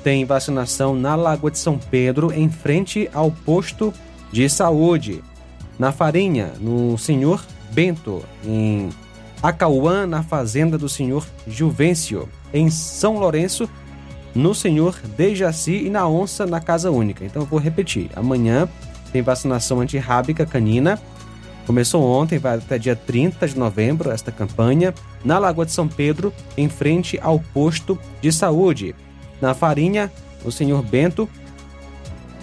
tem vacinação na Lagoa de São Pedro, em frente ao posto de saúde. Na Farinha, no Senhor Bento, em Acauã, na fazenda do Senhor Juvencio. Em São Lourenço, no Senhor Dejaci e na Onça na Casa Única. Então eu vou repetir. Amanhã tem vacinação antirrábica canina. Começou ontem, vai até dia 30 de novembro esta campanha, na Lagoa de São Pedro, em frente ao posto de saúde. Na Farinha, o Senhor Bento,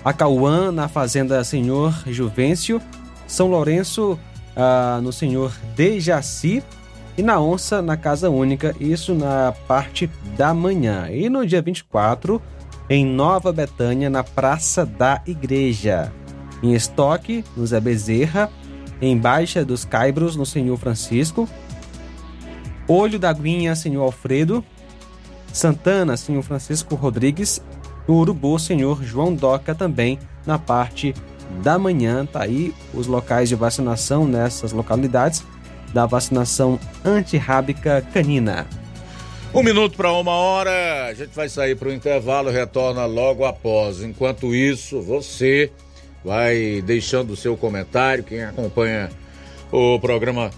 Acauã, na Fazenda Senhor Juvencio, São Lourenço, ah, no Senhor Dejaci e na Onça, na Casa Única, isso na parte da manhã. E no dia 24, em Nova Betânia, na Praça da Igreja. Em Estoque, no Zé Bezerra, em Baixa dos Caibros, no Senhor Francisco. Olho da Guinha, Senhor Alfredo. Santana, Senhor Francisco Rodrigues. No Urubu, Senhor João Doca, também na parte da manhã. Tá aí os locais de vacinação nessas localidades da vacinação antirrábica canina. Um minuto para uma hora, a gente vai sair para o intervalo, retorna logo após. Enquanto isso, você vai deixando o seu comentário. Quem acompanha o programa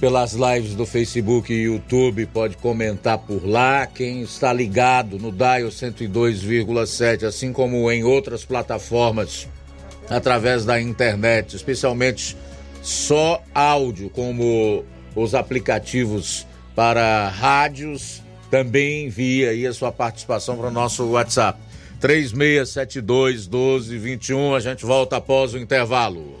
pelas lives do Facebook e YouTube pode comentar por lá. Quem está ligado no Dial 102,7, assim como em outras plataformas através da internet, especialmente só áudio, como os aplicativos para rádios, também envia aí a sua participação para o nosso WhatsApp. 3672 1221. A gente volta após o intervalo.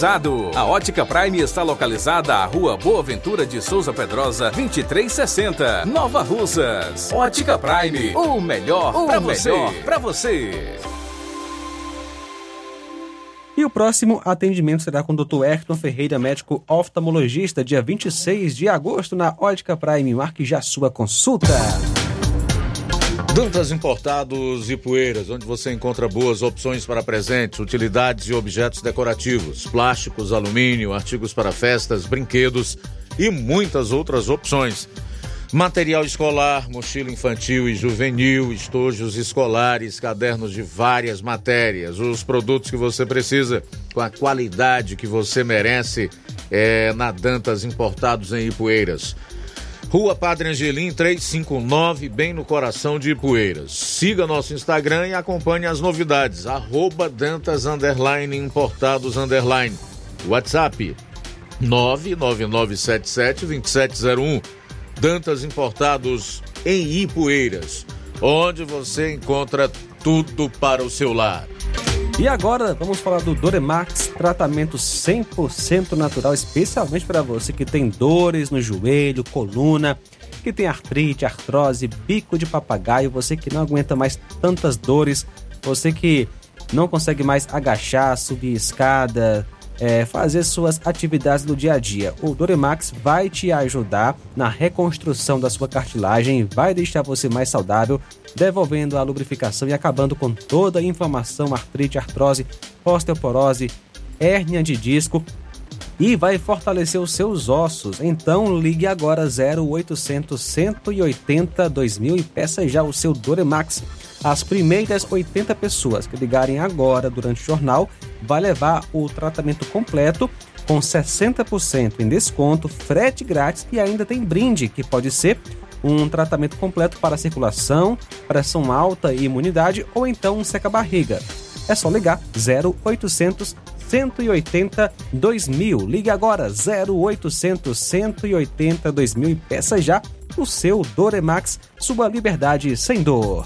A Ótica Prime está localizada à Rua Boa Ventura de Souza Pedrosa, 2360, Nova Russas. Ótica Prime, o melhor para você. Pra você. E o próximo atendimento será com o Dr. Ayrton Ferreira, médico oftalmologista, dia 26 de agosto, na Ótica Prime. Marque já sua consulta. Dantas Importados e Poeiras, onde você encontra boas opções para presentes, utilidades e objetos decorativos, plásticos, alumínio, artigos para festas, brinquedos e muitas outras opções. Material escolar, mochila infantil e juvenil, estojos escolares, cadernos de várias matérias, os produtos que você precisa com a qualidade que você merece é na Dantas Importados em Ipueiras. Rua Padre Angelim 359, bem no coração de Ipueiras. Siga nosso Instagram e acompanhe as novidades. Arroba Dantas Underline Importados Underline. WhatsApp 999772701. Dantas Importados em Ipueiras, onde você encontra tudo para o seu lar. E agora vamos falar do Doremax, tratamento 100% natural, especialmente para você que tem dores no joelho, coluna, que tem artrite, artrose, bico de papagaio, você que não aguenta mais tantas dores, você que não consegue mais agachar, subir escada, é, fazer suas atividades do dia a dia. O Doremax vai te ajudar na reconstrução da sua cartilagem, vai deixar você mais saudável, devolvendo a lubrificação e acabando com toda a inflamação, artrite, artrose, osteoporose, hérnia de disco. e vai fortalecer os seus ossos. Então ligue agora 0800 180 2000 e peça já o seu Doremax. As primeiras 80 pessoas que ligarem agora durante o jornal vai levar o tratamento completo com 60% em desconto, frete grátis e ainda tem brinde, que pode ser um tratamento completo para circulação, pressão alta e imunidade ou então um seca-barriga. É só ligar 0800 180 2000. Ligue agora 0800 180 2000 e peça já o seu Doremax, sua liberdade sem dor.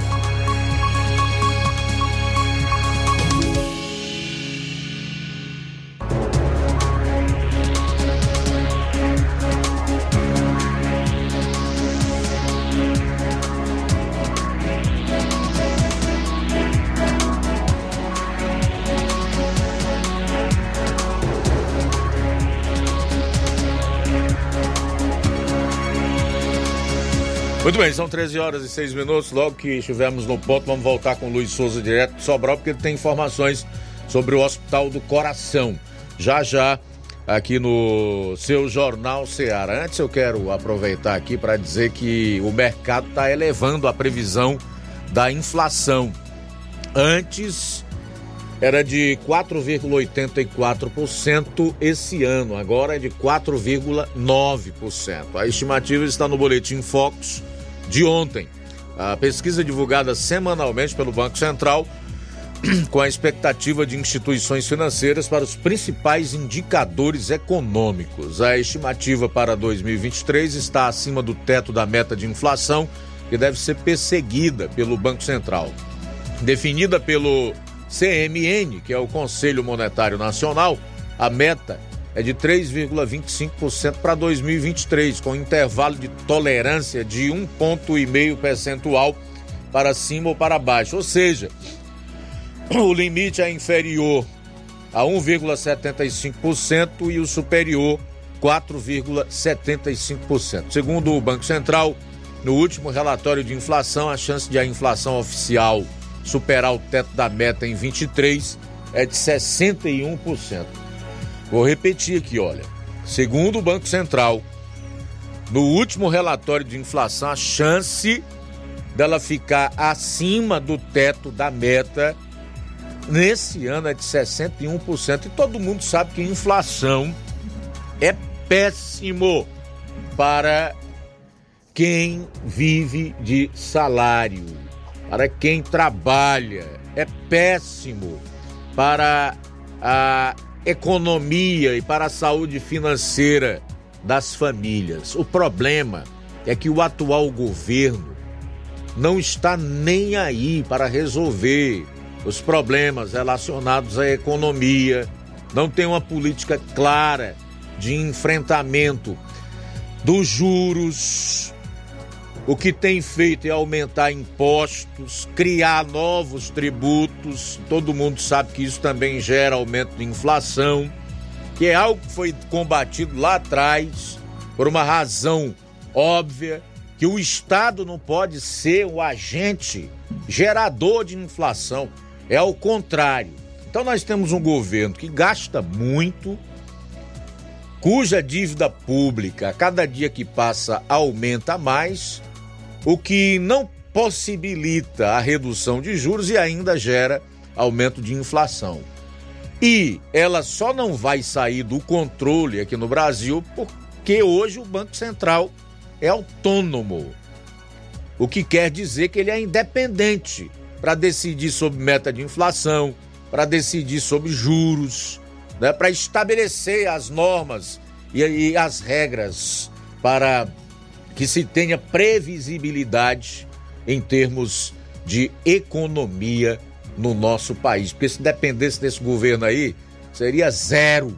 Muito bem, são 13 horas e 6 minutos. Logo que estivermos no ponto, vamos voltar com o Luiz Souza direto de Sobral, porque ele tem informações sobre o Hospital do Coração. Já já, aqui no seu Jornal Ceará. Antes, eu quero aproveitar aqui para dizer que o mercado está elevando a previsão da inflação. Antes era de 4,84% esse ano, agora é de 4,9%. A estimativa está no boletim Focus de ontem. A pesquisa divulgada semanalmente pelo Banco Central com a expectativa de instituições financeiras para os principais indicadores econômicos. A estimativa para 2023 está acima do teto da meta de inflação, que deve ser perseguida pelo Banco Central. Definida pelo CMN, que é o Conselho Monetário Nacional, a meta é de 3,25% para 2023, com intervalo de tolerância de 1,5 ponto e meio percentual para cima ou para baixo. Ou seja, o limite é inferior a 1,75% e o superior 4,75%. Segundo o Banco Central, no último relatório de inflação, a chance de a inflação oficial superar o teto da meta em 23 é de 61%. Vou repetir aqui, olha. Segundo o Banco Central, no último relatório de inflação, a chance dela ficar acima do teto da meta nesse ano é de 61%. E todo mundo sabe que inflação é péssimo para quem vive de salário, para quem trabalha. É péssimo para a economia e para a saúde financeira das famílias. O problema é que o atual governo não está nem aí para resolver os problemas relacionados à economia, não tem uma política clara de enfrentamento dos juros, o que tem feito é aumentar impostos, criar novos tributos. Todo mundo sabe que isso também gera aumento de inflação, que é algo que foi combatido lá atrás por uma razão óbvia que o Estado não pode ser o agente gerador de inflação. É ao contrário. Então nós temos um governo que gasta muito, cuja dívida pública, a cada dia que passa, aumenta mais o que não possibilita a redução de juros e ainda gera aumento de inflação. E ela só não vai sair do controle aqui no Brasil porque hoje o Banco Central é autônomo. O que quer dizer que ele é independente para decidir sobre meta de inflação, para decidir sobre juros, né, para estabelecer as normas e, e as regras para que se tenha previsibilidade em termos de economia no nosso país. Porque se dependesse desse governo aí, seria zero.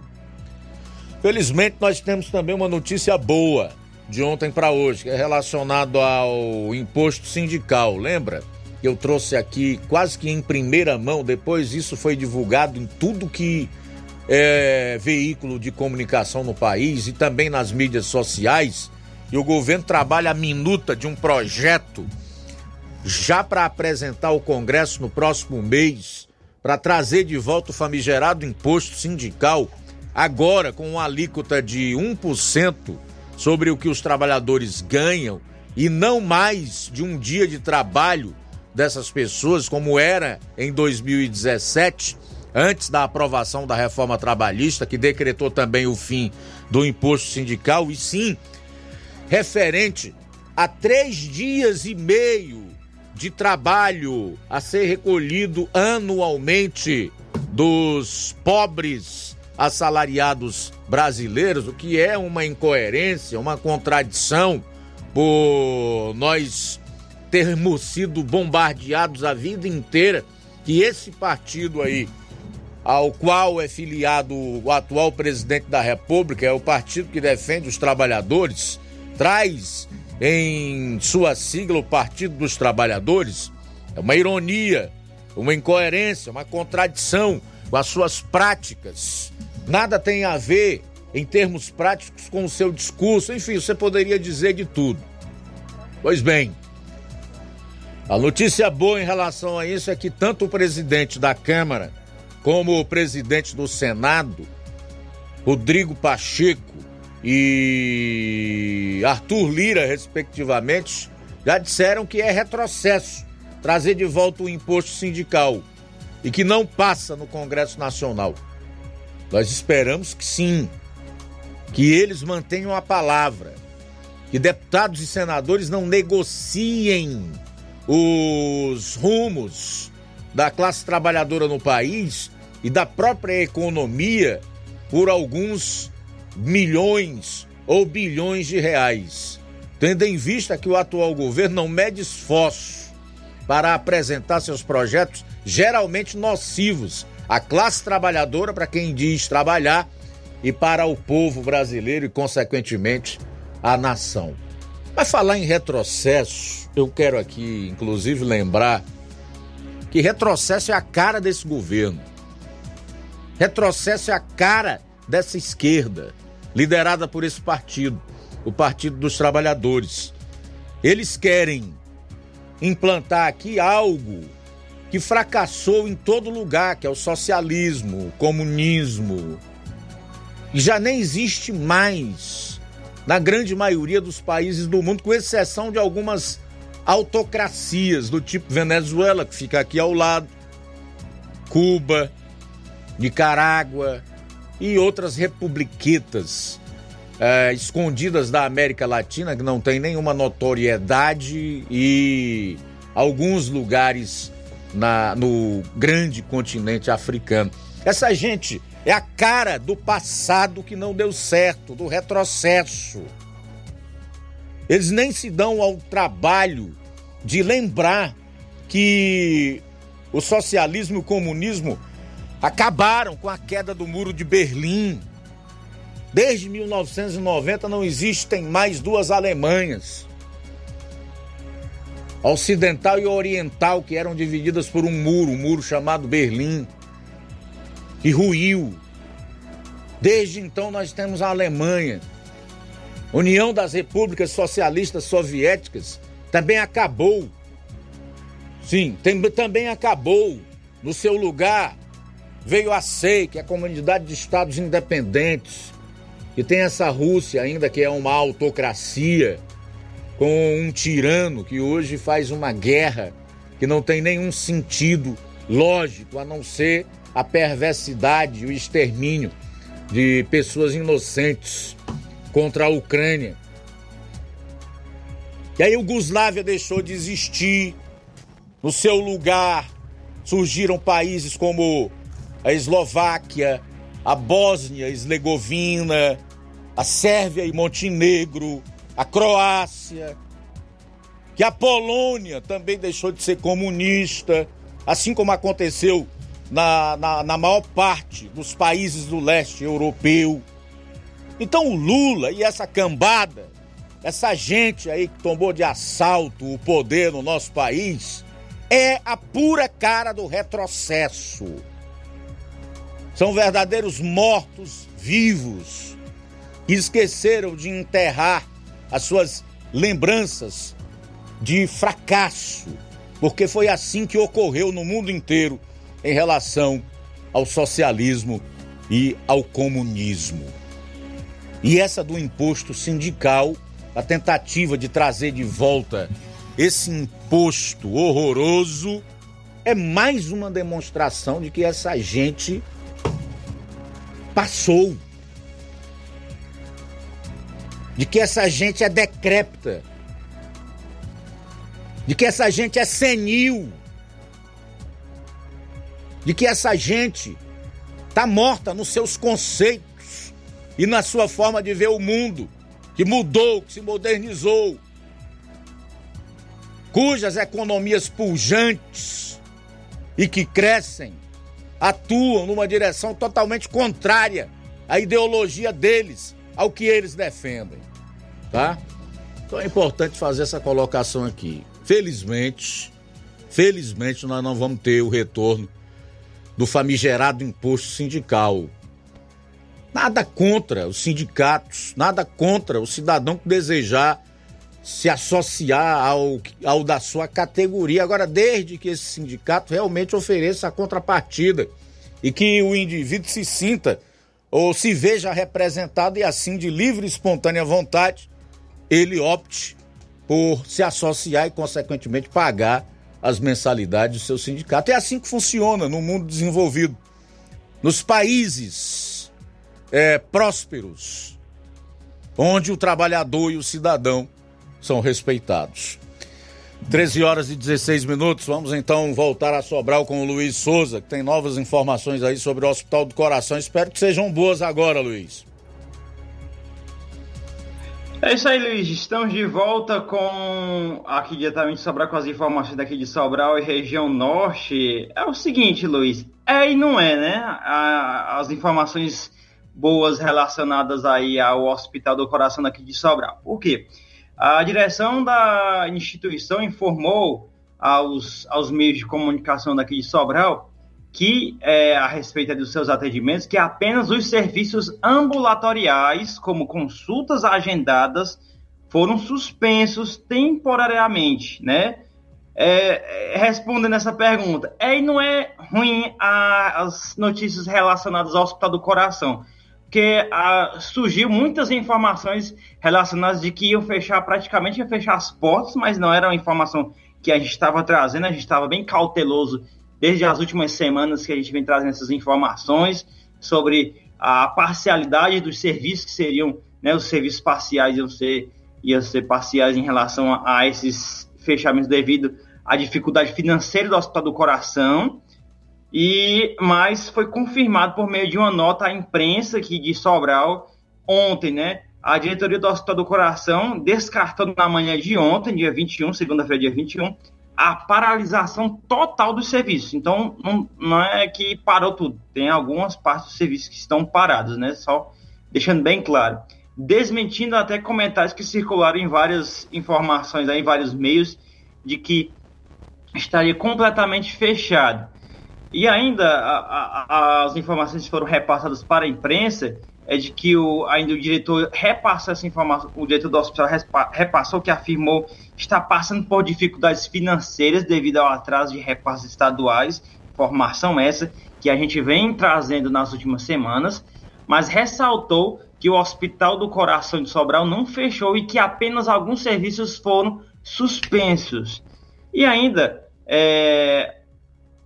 Felizmente, nós temos também uma notícia boa de ontem para hoje, que é relacionado ao imposto sindical. Lembra? Eu trouxe aqui quase que em primeira mão, depois isso foi divulgado em tudo que é veículo de comunicação no país e também nas mídias sociais e o governo trabalha a minuta de um projeto já para apresentar ao Congresso no próximo mês, para trazer de volta o famigerado imposto sindical, agora com uma alíquota de 1% sobre o que os trabalhadores ganham e não mais de um dia de trabalho dessas pessoas, como era em 2017, antes da aprovação da reforma trabalhista, que decretou também o fim do imposto sindical, e sim referente a três dias e meio de trabalho a ser recolhido anualmente dos pobres assalariados brasileiros, o que é uma incoerência, uma contradição por nós termos sido bombardeados a vida inteira que esse partido aí ao qual é filiado o atual presidente da República, é o partido que defende os trabalhadores, traz em sua sigla o Partido dos Trabalhadores, é uma ironia, uma incoerência, uma contradição com as suas práticas. Nada tem a ver em termos práticos com o seu discurso, enfim, você poderia dizer de tudo. Pois bem, a notícia boa em relação a isso é que tanto o presidente da Câmara como o presidente do Senado, Rodrigo Pacheco, e Arthur Lira, respectivamente, já disseram que é retrocesso trazer de volta o imposto sindical e que não passa no Congresso Nacional. Nós esperamos que sim, que eles mantenham a palavra, que deputados e senadores não negociem os rumos da classe trabalhadora no país e da própria economia por alguns milhões ou bilhões de reais, tendo em vista que o atual governo não mede esforço para apresentar seus projetos geralmente nocivos à classe trabalhadora, para quem diz trabalhar, e para o povo brasileiro e, consequentemente, a nação. Mas falar em retrocesso, eu quero aqui, inclusive, lembrar que retrocesso é a cara desse governo. Retrocesso é a cara dessa esquerda liderada por esse partido, o Partido dos Trabalhadores. Eles querem implantar aqui algo que fracassou em todo lugar, que é o socialismo, o comunismo. E já nem existe mais na grande maioria dos países do mundo, com exceção de algumas autocracias do tipo Venezuela, que fica aqui ao lado, Cuba, Nicarágua, e outras republiquetas é, escondidas da América Latina que não tem nenhuma notoriedade e alguns lugares na, no grande continente africano. Essa gente é a cara do passado que não deu certo, do retrocesso. Eles nem se dão ao trabalho de lembrar que o socialismo e o comunismo acabaram com a queda do muro de Berlim. Desde 1990 não existem mais duas Alemanhas. Ocidental e oriental, que eram divididas por um muro, um muro chamado Berlim, que ruiu. Desde então nós temos a Alemanha. União das Repúblicas Socialistas Soviéticas também acabou. Sim, tem, também acabou. No seu lugar, Veio a SEI, que é a Comunidade de Estados Independentes, e tem essa Rússia ainda, que é uma autocracia, com um tirano que hoje faz uma guerra que não tem nenhum sentido lógico, a não ser a perversidade o extermínio de pessoas inocentes contra a Ucrânia. E aí o Yugoslávia deixou de existir. No seu lugar surgiram países como a Eslováquia, a Bósnia, Eslegovina, a Sérvia e Montenegro, a Croácia, que a Polônia também deixou de ser comunista, assim como aconteceu na, na, na maior parte dos países do leste europeu. Então o Lula e essa cambada, essa gente aí que tomou de assalto o poder no nosso país, é a pura cara do retrocesso. São verdadeiros mortos vivos que esqueceram de enterrar as suas lembranças de fracasso porque foi assim que ocorreu no mundo inteiro em relação ao socialismo e ao comunismo. E essa do imposto sindical, a tentativa de trazer de volta esse imposto horroroso, é mais uma demonstração de que essa gente passou. De que essa gente é decrépita. De que essa gente é senil. De que essa gente está morta nos seus conceitos e na sua forma de ver o mundo, que mudou, que se modernizou, cujas economias pujantes e que crescem atuam numa direção totalmente contrária à ideologia deles, ao que eles defendem, tá? Então é importante fazer essa colocação aqui. Felizmente, felizmente nós não vamos ter o retorno do famigerado imposto sindical. Nada contra os sindicatos, nada contra o cidadão que desejar se associar ao, ao da sua categoria. Agora, desde que esse sindicato realmente ofereça a contrapartida e que o indivíduo se sinta ou se veja representado e assim de livre e espontânea vontade, ele opte por se associar e, consequentemente, pagar as mensalidades do seu sindicato. É assim que funciona no mundo desenvolvido. Nos países é, prósperos, onde o trabalhador e o cidadão são respeitados. 13 horas e 16 minutos. Vamos então voltar a Sobral com o Luiz Souza, que tem novas informações aí sobre o Hospital do Coração. Espero que sejam boas agora, Luiz. É isso aí, Luiz. Estamos de volta com aqui diretamente Sobral com as informações daqui de Sobral e região norte. É o seguinte, Luiz, é e não é, né? as informações boas relacionadas aí ao Hospital do Coração daqui de Sobral. Por quê? A direção da instituição informou aos, aos meios de comunicação daqui de Sobral que, é, a respeito dos seus atendimentos, que apenas os serviços ambulatoriais, como consultas agendadas, foram suspensos temporariamente, né? É, é respondendo essa pergunta, é e não é ruim a, as notícias relacionadas ao Hospital do Coração, porque a, surgiu muitas informações relacionadas de que iam fechar, praticamente iam fechar as portas, mas não era uma informação que a gente estava trazendo, a gente estava bem cauteloso desde as últimas semanas que a gente vem trazendo essas informações sobre a parcialidade dos serviços que seriam, né, os serviços parciais iam ser, iam ser parciais em relação a, a esses fechamentos devido à dificuldade financeira do Hospital do Coração, e mas foi confirmado por meio de uma nota à imprensa aqui de Sobral ontem, né? A diretoria do Hospital do Coração descartou na manhã de ontem, dia 21, segunda-feira, dia 21, a paralisação total dos serviços. Então, não, não é que parou tudo. Tem algumas partes dos serviços que estão paradas, né? Só deixando bem claro. Desmentindo até comentários que circularam em várias informações, aí, em vários meios, de que estaria completamente fechado. E ainda a, a, as informações foram repassadas para a imprensa é de que o, ainda o diretor repassou essa informação, o diretor do hospital repassou que afirmou estar passando por dificuldades financeiras devido ao atraso de repasses estaduais, informação essa que a gente vem trazendo nas últimas semanas, mas ressaltou que o Hospital do Coração de Sobral não fechou e que apenas alguns serviços foram suspensos. E ainda, é,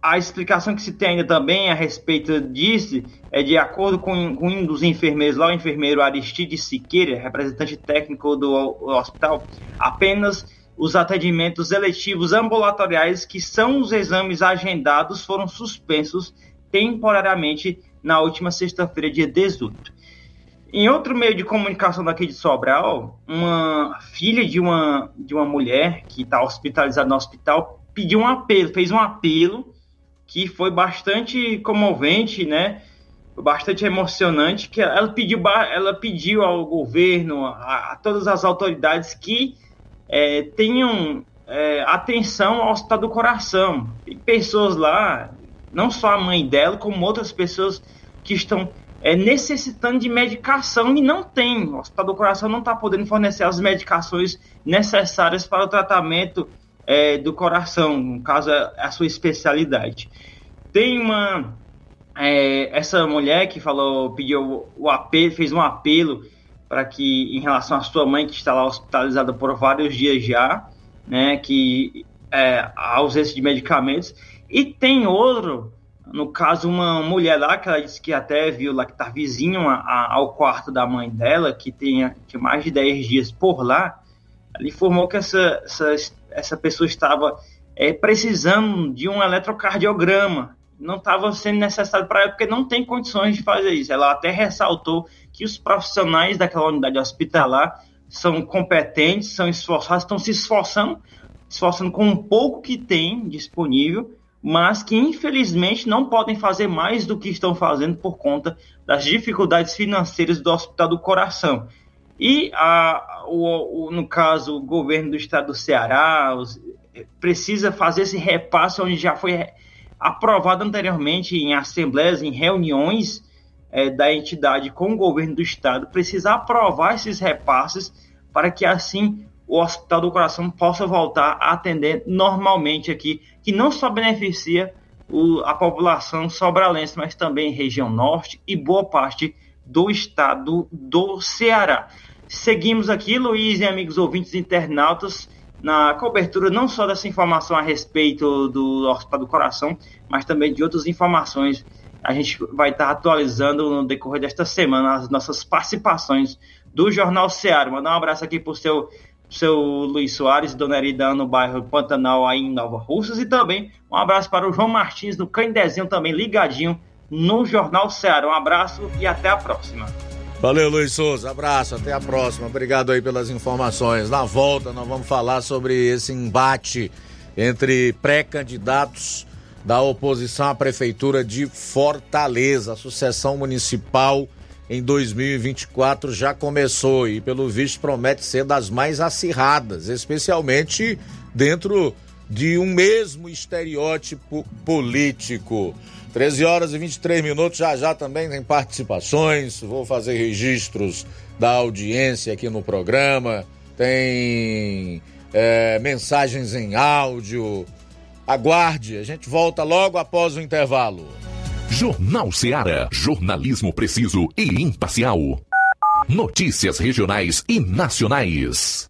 a explicação que se tem ainda também a respeito disso é de acordo com, com um dos enfermeiros lá, o enfermeiro Aristide Siqueira, representante técnico do hospital, apenas os atendimentos eletivos ambulatoriais, que são os exames agendados, foram suspensos temporariamente na última sexta-feira, dia 18. Em outro meio de comunicação daqui de Sobral, uma filha de uma, de uma mulher que está hospitalizada no hospital pediu um apelo, fez um apelo que foi bastante comovente, né? Bastante emocionante, que ela pediu, ela pediu ao governo, a, a todas as autoridades que é, tenham é, atenção ao estado do coração. E pessoas lá, não só a mãe dela, como outras pessoas que estão é, necessitando de medicação e não tem. O Hospital do Coração não está podendo fornecer as medicações necessárias para o tratamento é, do coração, no caso, é a sua especialidade. Tem uma. É, essa mulher que falou, pediu o apelo, fez um apelo para que, em relação à sua mãe, que está lá hospitalizada por vários dias já, né, que é, a ausência de medicamentos. E tem outro, no caso, uma mulher lá que ela disse que até viu lá que está vizinho a, a, ao quarto da mãe dela, que tem que mais de 10 dias por lá. Ela informou que essa, essa, essa pessoa estava é, precisando de um eletrocardiograma. Não estava sendo necessário para ela, porque não tem condições de fazer isso. Ela até ressaltou que os profissionais daquela unidade hospitalar são competentes, são esforçados, estão se esforçando, esforçando com um pouco que tem disponível, mas que infelizmente não podem fazer mais do que estão fazendo por conta das dificuldades financeiras do Hospital do Coração. E, a, o, o, no caso, o governo do estado do Ceará os, precisa fazer esse repasse onde já foi aprovado anteriormente em assembleias, em reuniões é, da entidade com o governo do estado, precisa aprovar esses repasses para que assim o Hospital do Coração possa voltar a atender normalmente aqui, que não só beneficia o, a população sobralense, mas também região norte e boa parte do estado do Ceará. Seguimos aqui, Luiz e amigos ouvintes internautas, na cobertura não só dessa informação a respeito do Hospital do Coração, mas também de outras informações. A gente vai estar atualizando no decorrer desta semana as nossas participações do Jornal Ceará. Mandar um abraço aqui para o seu, seu Luiz Soares, Dona Erida, no bairro Pantanal, aí em Nova Russas, e também um abraço para o João Martins, do Candezinho, também ligadinho no Jornal Ceará. Um abraço e até a próxima. Valeu, Luiz Souza. Abraço, até a próxima. Obrigado aí pelas informações. Na volta, nós vamos falar sobre esse embate entre pré-candidatos da oposição à Prefeitura de Fortaleza. A sucessão municipal em 2024 já começou e, pelo visto, promete ser das mais acirradas, especialmente dentro de um mesmo estereótipo político. 13 horas e 23 minutos, já já também tem participações. Vou fazer registros da audiência aqui no programa. Tem é, mensagens em áudio. Aguarde, a gente volta logo após o intervalo. Jornal Seara. Jornalismo preciso e imparcial. Notícias regionais e nacionais.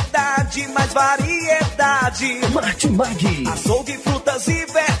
mais variedade. Martimag. Açougue, frutas e verduras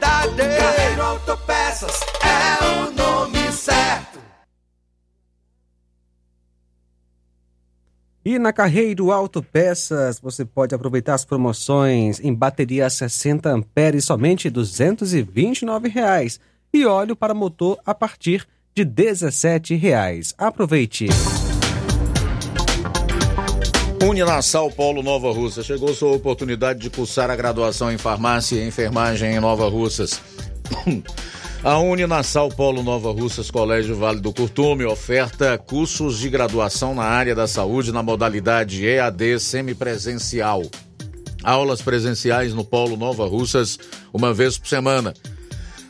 E na Carreiro Autopeças você pode aproveitar as promoções em bateria 60 amperes somente 229 reais e óleo para motor a partir de 17 reais. Aproveite! Uninasal Paulo Nova Russa. Chegou sua oportunidade de cursar a graduação em farmácia e enfermagem em Nova Russas. A Uninasal Polo Nova Russas Colégio Vale do Curtume oferta cursos de graduação na área da saúde na modalidade EAD semipresencial. Aulas presenciais no Polo Nova Russas uma vez por semana.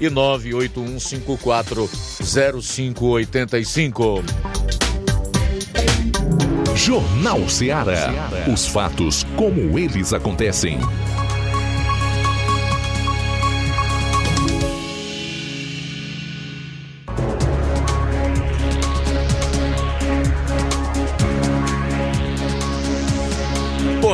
e 981540585. Jornal Ceará. Os fatos como eles acontecem.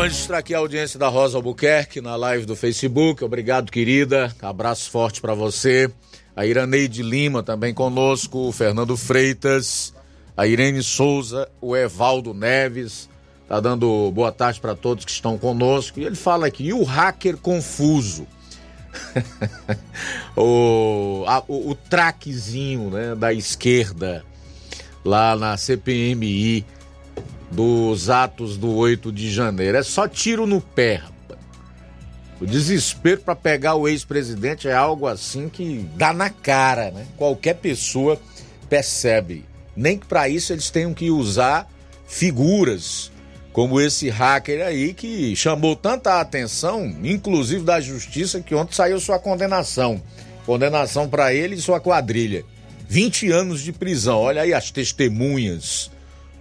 Registrar aqui a audiência da Rosa Albuquerque na live do Facebook. Obrigado, querida. Abraço forte para você. A Iraneide Lima também conosco, o Fernando Freitas, a Irene Souza, o Evaldo Neves. Tá dando boa tarde para todos que estão conosco. E ele fala aqui, e o hacker confuso? o, o, o traquezinho né, da esquerda lá na CPMI dos atos do 8 de janeiro. É só tiro no pé. O desespero para pegar o ex-presidente é algo assim que dá na cara, né? Qualquer pessoa percebe. Nem que para isso eles tenham que usar figuras como esse hacker aí que chamou tanta atenção, inclusive da justiça, que ontem saiu sua condenação. Condenação para ele e sua quadrilha. 20 anos de prisão. Olha aí as testemunhas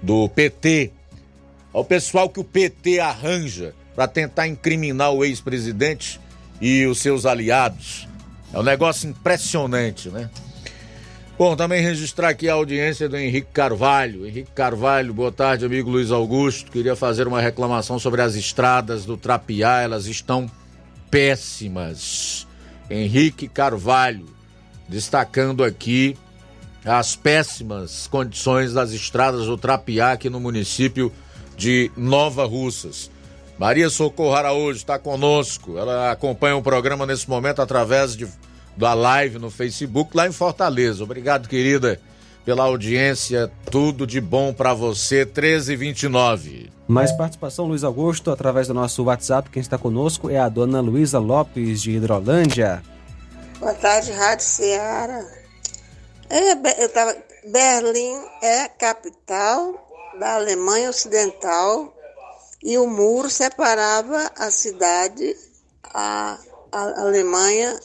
do PT, ao pessoal que o PT arranja para tentar incriminar o ex-presidente e os seus aliados. É um negócio impressionante, né? Bom, também registrar aqui a audiência do Henrique Carvalho. Henrique Carvalho, boa tarde, amigo Luiz Augusto. Queria fazer uma reclamação sobre as estradas do Trapiá, elas estão péssimas. Henrique Carvalho, destacando aqui as péssimas condições das estradas do Trapiá aqui no município de Nova Russas. Maria Socorro Araújo está conosco. Ela acompanha o programa nesse momento através de, da live no Facebook lá em Fortaleza. Obrigado, querida, pela audiência. Tudo de bom para você. 1329. Mais participação, Luiz Augusto, através do nosso WhatsApp. Quem está conosco é a dona Luísa Lopes, de Hidrolândia. Boa tarde, Rádio Ceará. É, eu tava, Berlim é capital da Alemanha Ocidental e o muro separava a cidade, a, a Alemanha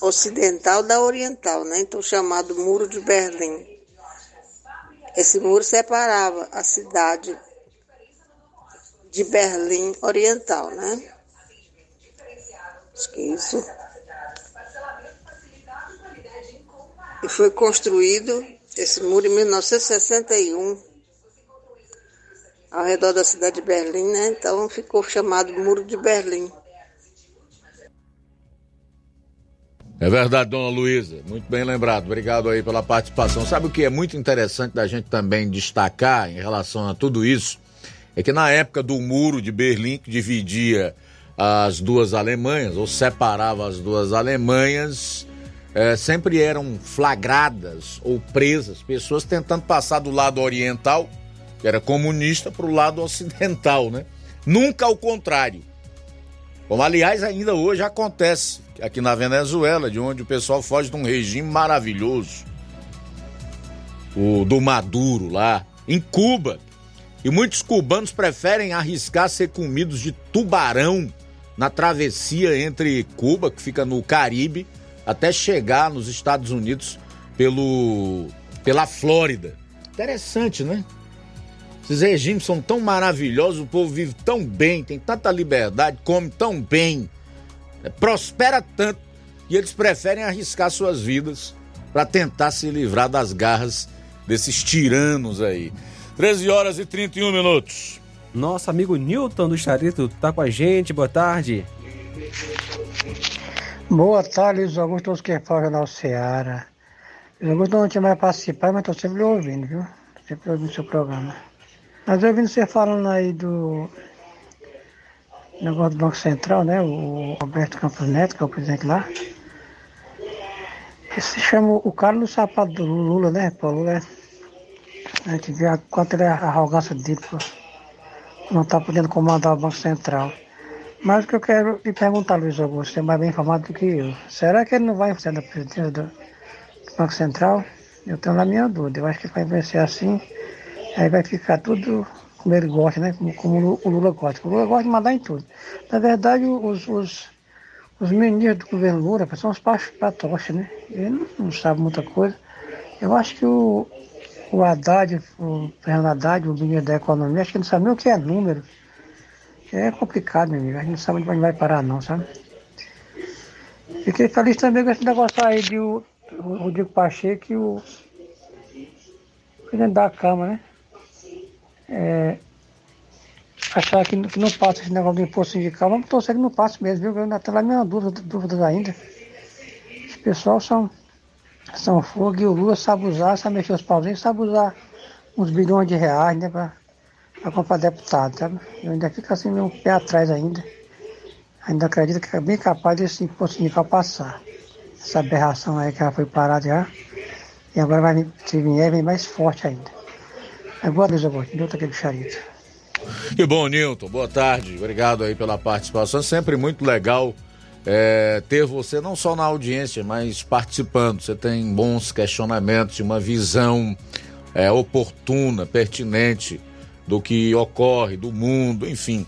Ocidental da Oriental, né? então chamado Muro de Berlim. Esse muro separava a cidade de Berlim Oriental, né? Acho que isso. E foi construído esse muro em 1961. ao redor da cidade de Berlim, né? Então ficou chamado Muro de Berlim. É verdade, dona Luísa. Muito bem lembrado. Obrigado aí pela participação. Sabe o que é muito interessante da gente também destacar em relação a tudo isso? É que na época do muro de Berlim, que dividia as duas Alemanhas, ou separava as duas Alemanhas, é, sempre eram flagradas ou presas pessoas tentando passar do lado oriental, que era comunista, para o lado ocidental, né? Nunca ao contrário. Como, aliás, ainda hoje acontece aqui na Venezuela, de onde o pessoal foge de um regime maravilhoso. O do Maduro lá. Em Cuba. E muitos cubanos preferem arriscar ser comidos de tubarão na travessia entre Cuba, que fica no Caribe, até chegar nos Estados Unidos pelo pela Flórida. Interessante, né? Esses regimes são tão maravilhosos, o povo vive tão bem, tem tanta liberdade, come tão bem, né? prospera tanto, e eles preferem arriscar suas vidas para tentar se livrar das garras desses tiranos aí. 13 horas e 31 minutos. Nosso amigo Newton do Charito tá com a gente, boa tarde. Boa tarde, Luiz Augusto, todos que falam Jornal Seara. Luiz Augusto não tinha mais participar, mas estou sempre ouvindo, viu? Sempre ouvindo seu programa. Mas eu ouvindo você falando aí do negócio do Banco Central, né? O Roberto Campos Neto, que é o presidente lá. Esse se chama o cara no sapato do Lula, né? Pô, Lula é... A gente vê a- quanto ele é a arrogância dele, pô. Não tá podendo comandar o Banco Central. Mas o que eu quero lhe perguntar, Luiz Augusto, você é mais bem informado do que eu. Será que ele não vai ser da presidência do Banco Central? Eu tenho lá minha dúvida. Eu acho que vai vencer assim. Aí vai ficar tudo como ele gosta, né? Como, como o Lula gosta. O Lula gosta de mandar em tudo. Na verdade, os, os, os ministros do governo Lula são os patoches, né? Ele não, não sabe muita coisa. Eu acho que o, o Haddad, o Fernando Haddad, o ministro da Economia, acho que não sabe nem o que é número. É complicado, meu amigo. A gente não sabe onde vai parar, não, sabe? Fiquei feliz também com esse negócio aí de o, Rodrigo Pacheco e o presidente da Câmara, né? É, achar que, que não passa esse negócio do imposto sindical. Vamos torcer que não passe mesmo, viu? Eu ainda tenho lá minha dúvida, dúvidas ainda. Esse pessoal são, são fogo e o Lula sabe usar, sabe mexer os pauzinhos, sabe usar uns bilhões de reais, né? Pra, pra comprar deputado, sabe? Eu ainda fico assim, meio um pé atrás ainda. Ainda acredito que é bem capaz desse imposto sindical passar. Essa aberração aí que já foi parada já. E agora vai, vir- se vier, vem mais forte ainda. É boa Deus, Augusto. Deus aquele charito. Que bom, Nilton. Boa tarde. Obrigado aí pela participação. Sempre muito legal é, ter você não só na audiência, mas participando. Você tem bons questionamentos, uma visão é, oportuna, pertinente do que ocorre, do mundo, enfim,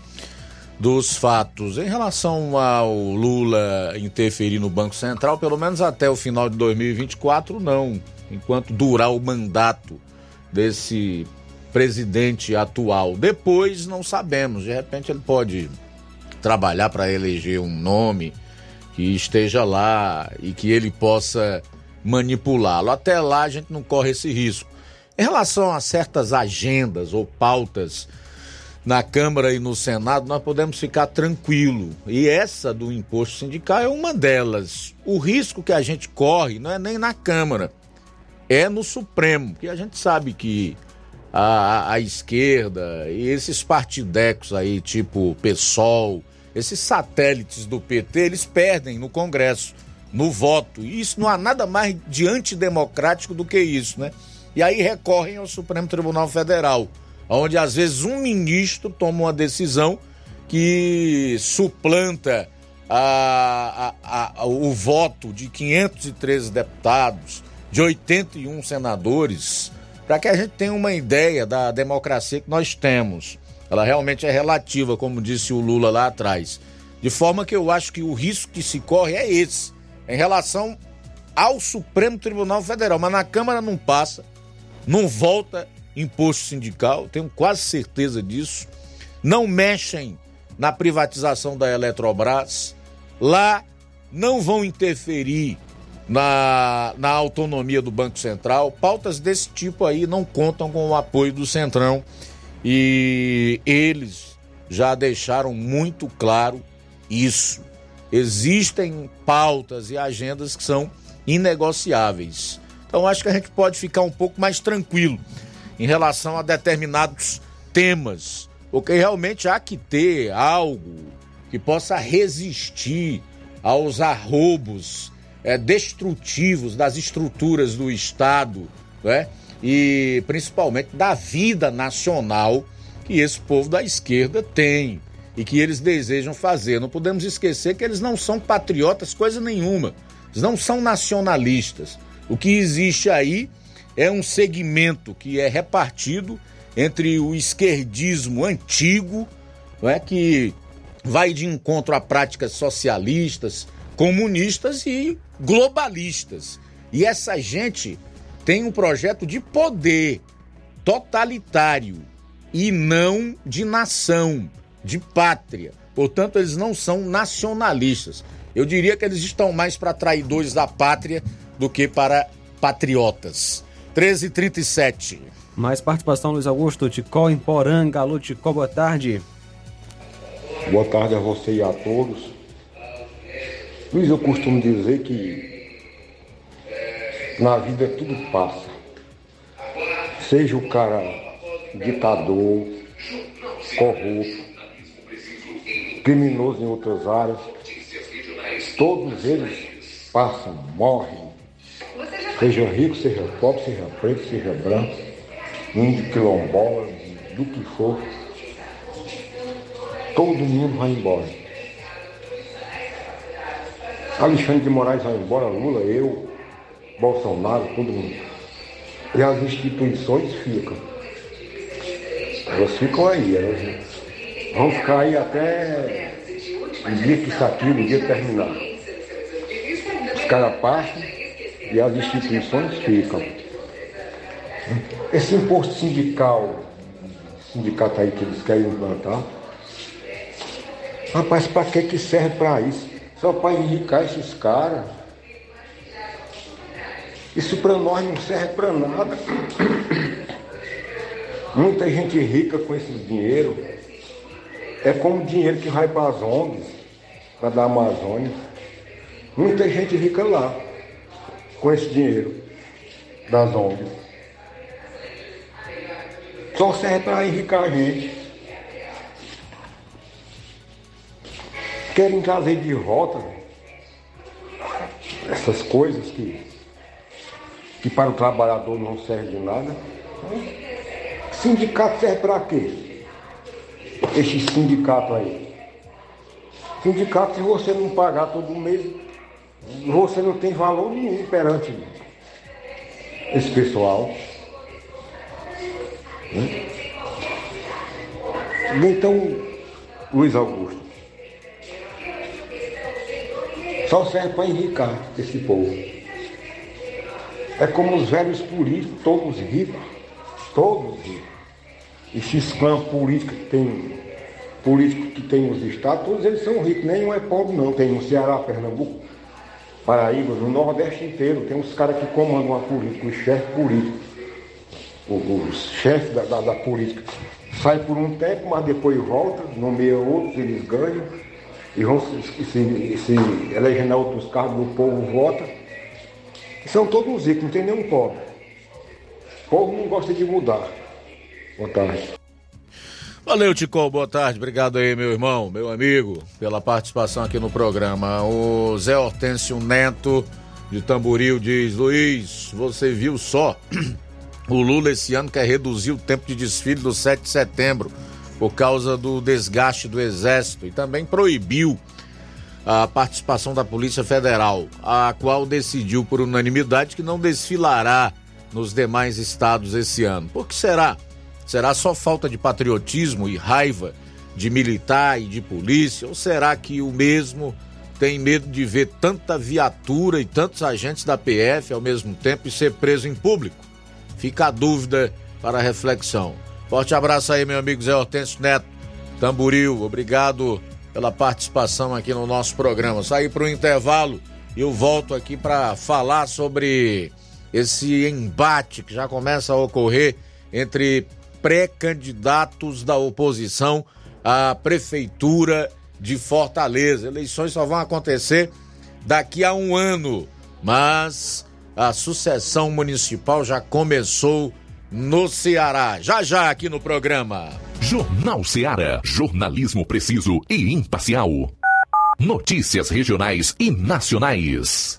dos fatos. Em relação ao Lula interferir no Banco Central, pelo menos até o final de 2024, não. Enquanto durar o mandato desse presidente atual. Depois não sabemos, de repente ele pode trabalhar para eleger um nome que esteja lá e que ele possa manipulá-lo. Até lá a gente não corre esse risco. Em relação a certas agendas ou pautas na Câmara e no Senado, nós podemos ficar tranquilo. E essa do imposto sindical é uma delas. O risco que a gente corre não é nem na Câmara, é no Supremo, que a gente sabe que a, a, esquerda e esses partidecos aí, tipo PSOL, esses satélites do PT, eles perdem no Congresso, no voto. E isso não há nada mais de antidemocrático do que isso, né? E aí recorrem ao Supremo Tribunal Federal, onde às vezes um ministro toma uma decisão que suplanta a, a, a, o voto de 513 deputados, de 81 senadores, para que a gente tenha uma ideia da democracia que nós temos. Ela realmente é relativa, como disse o Lula lá atrás. De forma que eu acho que o risco que se corre é esse, em relação ao Supremo Tribunal Federal. Mas na Câmara não passa, não volta imposto sindical, tenho quase certeza disso. Não mexem na privatização da Eletrobras. Lá não vão interferir na, na autonomia do Banco Central. Pautas desse tipo aí não contam com o apoio do Centrão E eles já deixaram muito claro isso. Existem pautas e agendas que são inegociáveis. Então acho que a gente pode ficar um pouco mais tranquilo em relação a determinados temas, porque realmente há que ter algo que possa resistir aos arrobos é, destrutivos das estruturas do Estado, né? e principalmente da vida nacional que esse povo da esquerda tem e que eles desejam fazer. Não podemos esquecer que eles não são patriotas, coisa nenhuma. Eles não são nacionalistas. O que existe aí é um segmento que é repartido entre o esquerdismo antigo, não é que vai de encontro a práticas socialistas, comunistas e globalistas. E essa gente tem um projeto de poder totalitário e não de nação, de pátria. Portanto, eles não são nacionalistas. Eu diria que eles estão mais para traidores da pátria do que para patriotas. 13h37. Mais participação, Luiz Augusto. Ticó em Poranga. Alô, Ticó, boa tarde. Boa tarde a você e a todos. Luiz, eu costumo dizer que na vida tudo passa. Seja o cara ditador, corrupto, criminoso em outras áreas, todos eles passam, morrem. Seja rico, seja pobre, seja preto, seja branco, índio, quilombola, do que for, todo mundo vai embora. Alexandre de Moraes vai embora, Lula, eu, Bolsonaro, todo mundo. E as instituições ficam. Elas ficam aí, elas vão ficar aí até o dia que isso aqui, o dia terminar. Os caras passam e as instituições ficam. Esse imposto sindical, sindicato aí que eles querem implantar, rapaz, para que que serve para isso? Só para enricar esses caras. Isso para nós não serve para nada. Muita gente rica com esse dinheiro. É como o dinheiro que vai para as ONGs, para da Amazônia. Muita gente rica lá com esse dinheiro das ONGs. Só serve para enricar a gente. Querem trazer de volta essas coisas que, que para o trabalhador não serve de nada. Sindicato serve para quê? Esse sindicato aí. Sindicato, se você não pagar todo mês, você não tem valor nenhum perante esse pessoal. Né? Então, Luiz Augusto, só serve para enricar esse povo. É como os velhos políticos, todos ricos, todos ricos. Esses clãs políticos que tem, políticos que tem nos estados, todos eles são ricos, nenhum é pobre não. Tem no Ceará, Pernambuco, Paraíba, no Nordeste inteiro, tem uns caras que comandam a política, os chefes políticos. Os chefes da, da, da política sai por um tempo, mas depois volta, nomeia outros, eles ganham e vão se, se, se outros cargos, o povo vota. E são todos ricos, não tem nenhum pobre. O povo não gosta de mudar. Boa tarde. Valeu, Ticol, boa tarde. Obrigado aí, meu irmão, meu amigo, pela participação aqui no programa. O Zé Hortêncio Neto, de Tamboril, diz: Luiz, você viu só? O Lula esse ano quer reduzir o tempo de desfile do 7 de setembro por causa do desgaste do Exército e também proibiu a participação da Polícia Federal, a qual decidiu por unanimidade que não desfilará nos demais estados esse ano. Por que será? Será só falta de patriotismo e raiva de militar e de polícia? Ou será que o mesmo tem medo de ver tanta viatura e tantos agentes da PF ao mesmo tempo e ser preso em público? Fica a dúvida para a reflexão. Forte abraço aí, meu amigo Zé Hortêncio Neto, Tamburil. Obrigado pela participação aqui no nosso programa. Saí para o intervalo e eu volto aqui para falar sobre esse embate que já começa a ocorrer entre pré-candidatos da oposição à Prefeitura de Fortaleza. Eleições só vão acontecer daqui a um ano, mas a sucessão municipal já começou no Ceará. Já já aqui no programa. Jornal Ceará. Jornalismo preciso e imparcial. Notícias regionais e nacionais.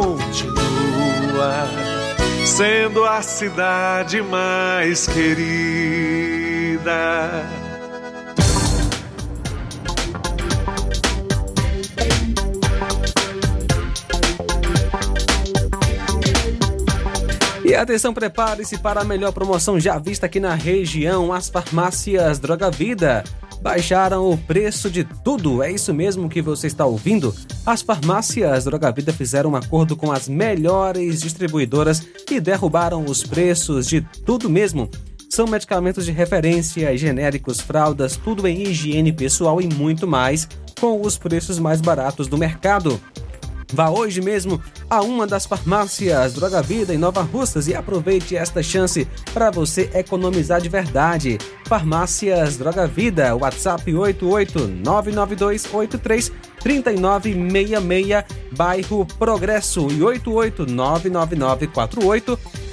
continua sendo a cidade mais querida. E atenção, prepare-se para a melhor promoção já vista aqui na região. As farmácias Droga Vida baixaram o preço de tudo. É isso mesmo que você está ouvindo? As farmácias Droga Vida fizeram um acordo com as melhores distribuidoras e derrubaram os preços de tudo mesmo. São medicamentos de referência, genéricos, fraldas, tudo em higiene pessoal e muito mais, com os preços mais baratos do mercado. Vá hoje mesmo a uma das farmácias Droga Vida em Nova Russas e aproveite esta chance para você economizar de verdade. Farmácias Droga Vida, WhatsApp 88992833966, bairro Progresso e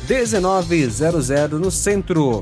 88999481900 no centro.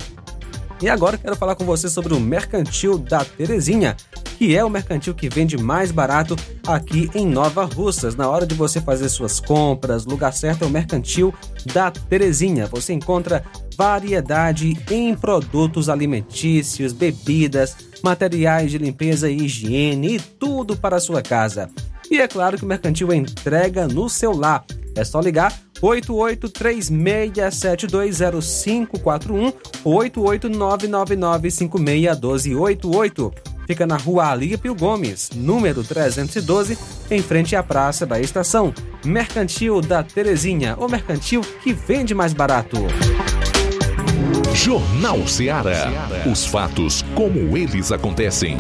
E agora quero falar com você sobre o Mercantil da Terezinha, que é o mercantil que vende mais barato aqui em Nova Russas. Na hora de você fazer suas compras, lugar certo é o Mercantil da Terezinha. Você encontra variedade em produtos alimentícios, bebidas, materiais de limpeza e higiene e tudo para a sua casa. E é claro que o Mercantil entrega no seu lar. É só ligar 8836720541 88999561288. Fica na rua Alípio Gomes, número 312, em frente à Praça da Estação. Mercantil da Terezinha, o mercantil que vende mais barato. Jornal Ceará. Os fatos como eles acontecem.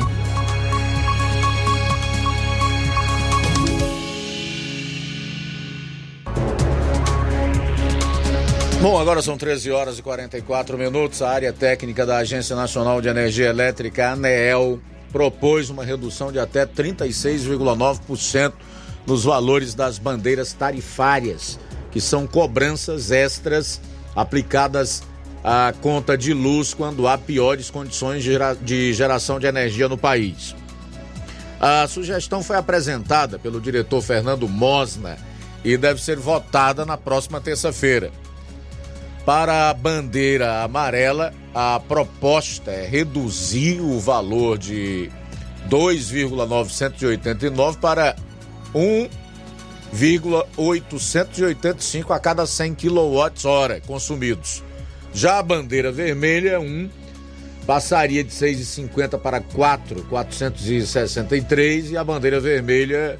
Bom, agora são 13 horas e 44 minutos. A área técnica da Agência Nacional de Energia Elétrica, ANEEL, propôs uma redução de até 36,9% nos valores das bandeiras tarifárias, que são cobranças extras aplicadas à conta de luz quando há piores condições de geração de energia no país. A sugestão foi apresentada pelo diretor Fernando Mosna e deve ser votada na próxima terça-feira. Para a bandeira amarela, a proposta é reduzir o valor de 2,989 para 1,885 a cada 100 kWh consumidos. Já a bandeira vermelha, 1 passaria de 6,50 para 4,463 e a bandeira vermelha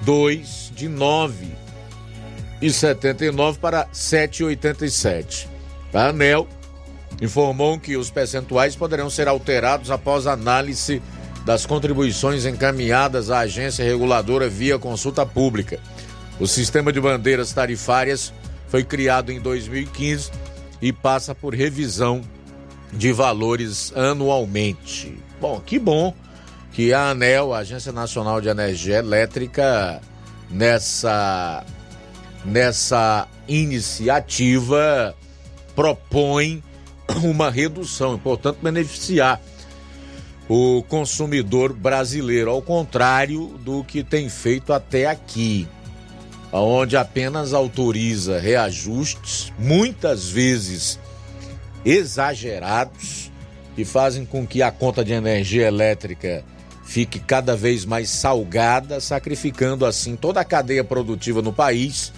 2 de 9,79 para 7,87. A ANEL informou que os percentuais poderão ser alterados após análise das contribuições encaminhadas à agência reguladora via consulta pública. O sistema de bandeiras tarifárias foi criado em 2015 e passa por revisão de valores anualmente. Bom, que bom que a ANEL, a Agência Nacional de Energia Elétrica, nessa nessa iniciativa propõe uma redução, portanto beneficiar o consumidor brasileiro, ao contrário do que tem feito até aqui, onde apenas autoriza reajustes, muitas vezes exagerados, que fazem com que a conta de energia elétrica fique cada vez mais salgada, sacrificando assim toda a cadeia produtiva no país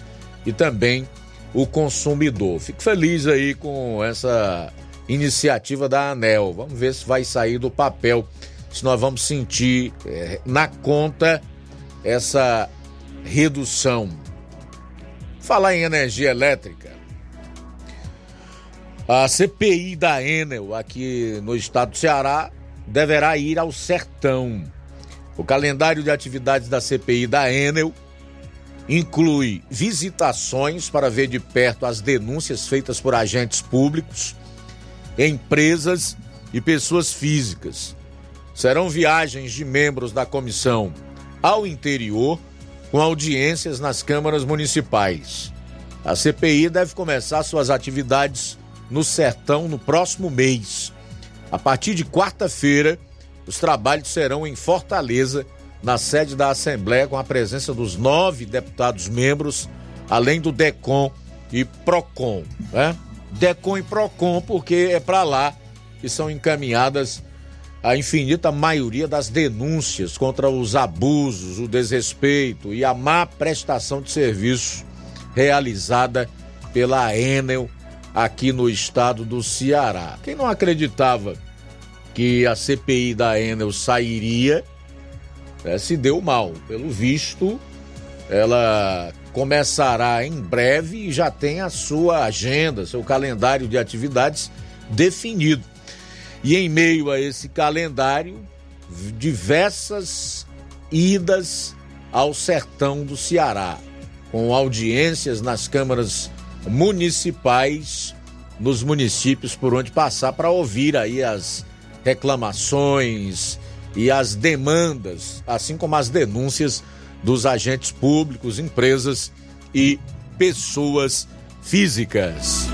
e também o consumidor. Fico feliz aí com essa iniciativa da ANEL. Vamos ver se vai sair do papel, se nós vamos sentir é, na conta essa redução. Falar em energia elétrica, a CPI da Enel aqui no estado do Ceará deverá ir ao sertão. O calendário de atividades da CPI da Enel inclui visitações para ver de perto as denúncias feitas por agentes públicos, empresas e pessoas físicas. Serão viagens de membros da comissão ao interior, com audiências nas câmaras municipais. A CPI deve começar suas atividades no Sertão no próximo mês. A partir de quarta-feira, os trabalhos serão em Fortaleza, na sede da Assembleia, com a presença dos nove deputados membros, além do DECOM e PROCON. Né? DECOM e PROCON, porque é para lá que são encaminhadas a infinita maioria das denúncias contra os abusos, o desrespeito e a má prestação de serviço realizada pela Enel aqui no estado do Ceará. Quem não acreditava que a CPI da Enel sairia, né, se deu mal. Pelo visto, ela começará em breve e já tem a sua agenda, seu calendário de atividades definido. E em meio a esse calendário, diversas idas ao sertão do Ceará, com audiências nas câmaras municipais nos municípios por onde passar para ouvir aí as reclamações e as demandas, assim como as denúncias dos agentes públicos, empresas e pessoas físicas.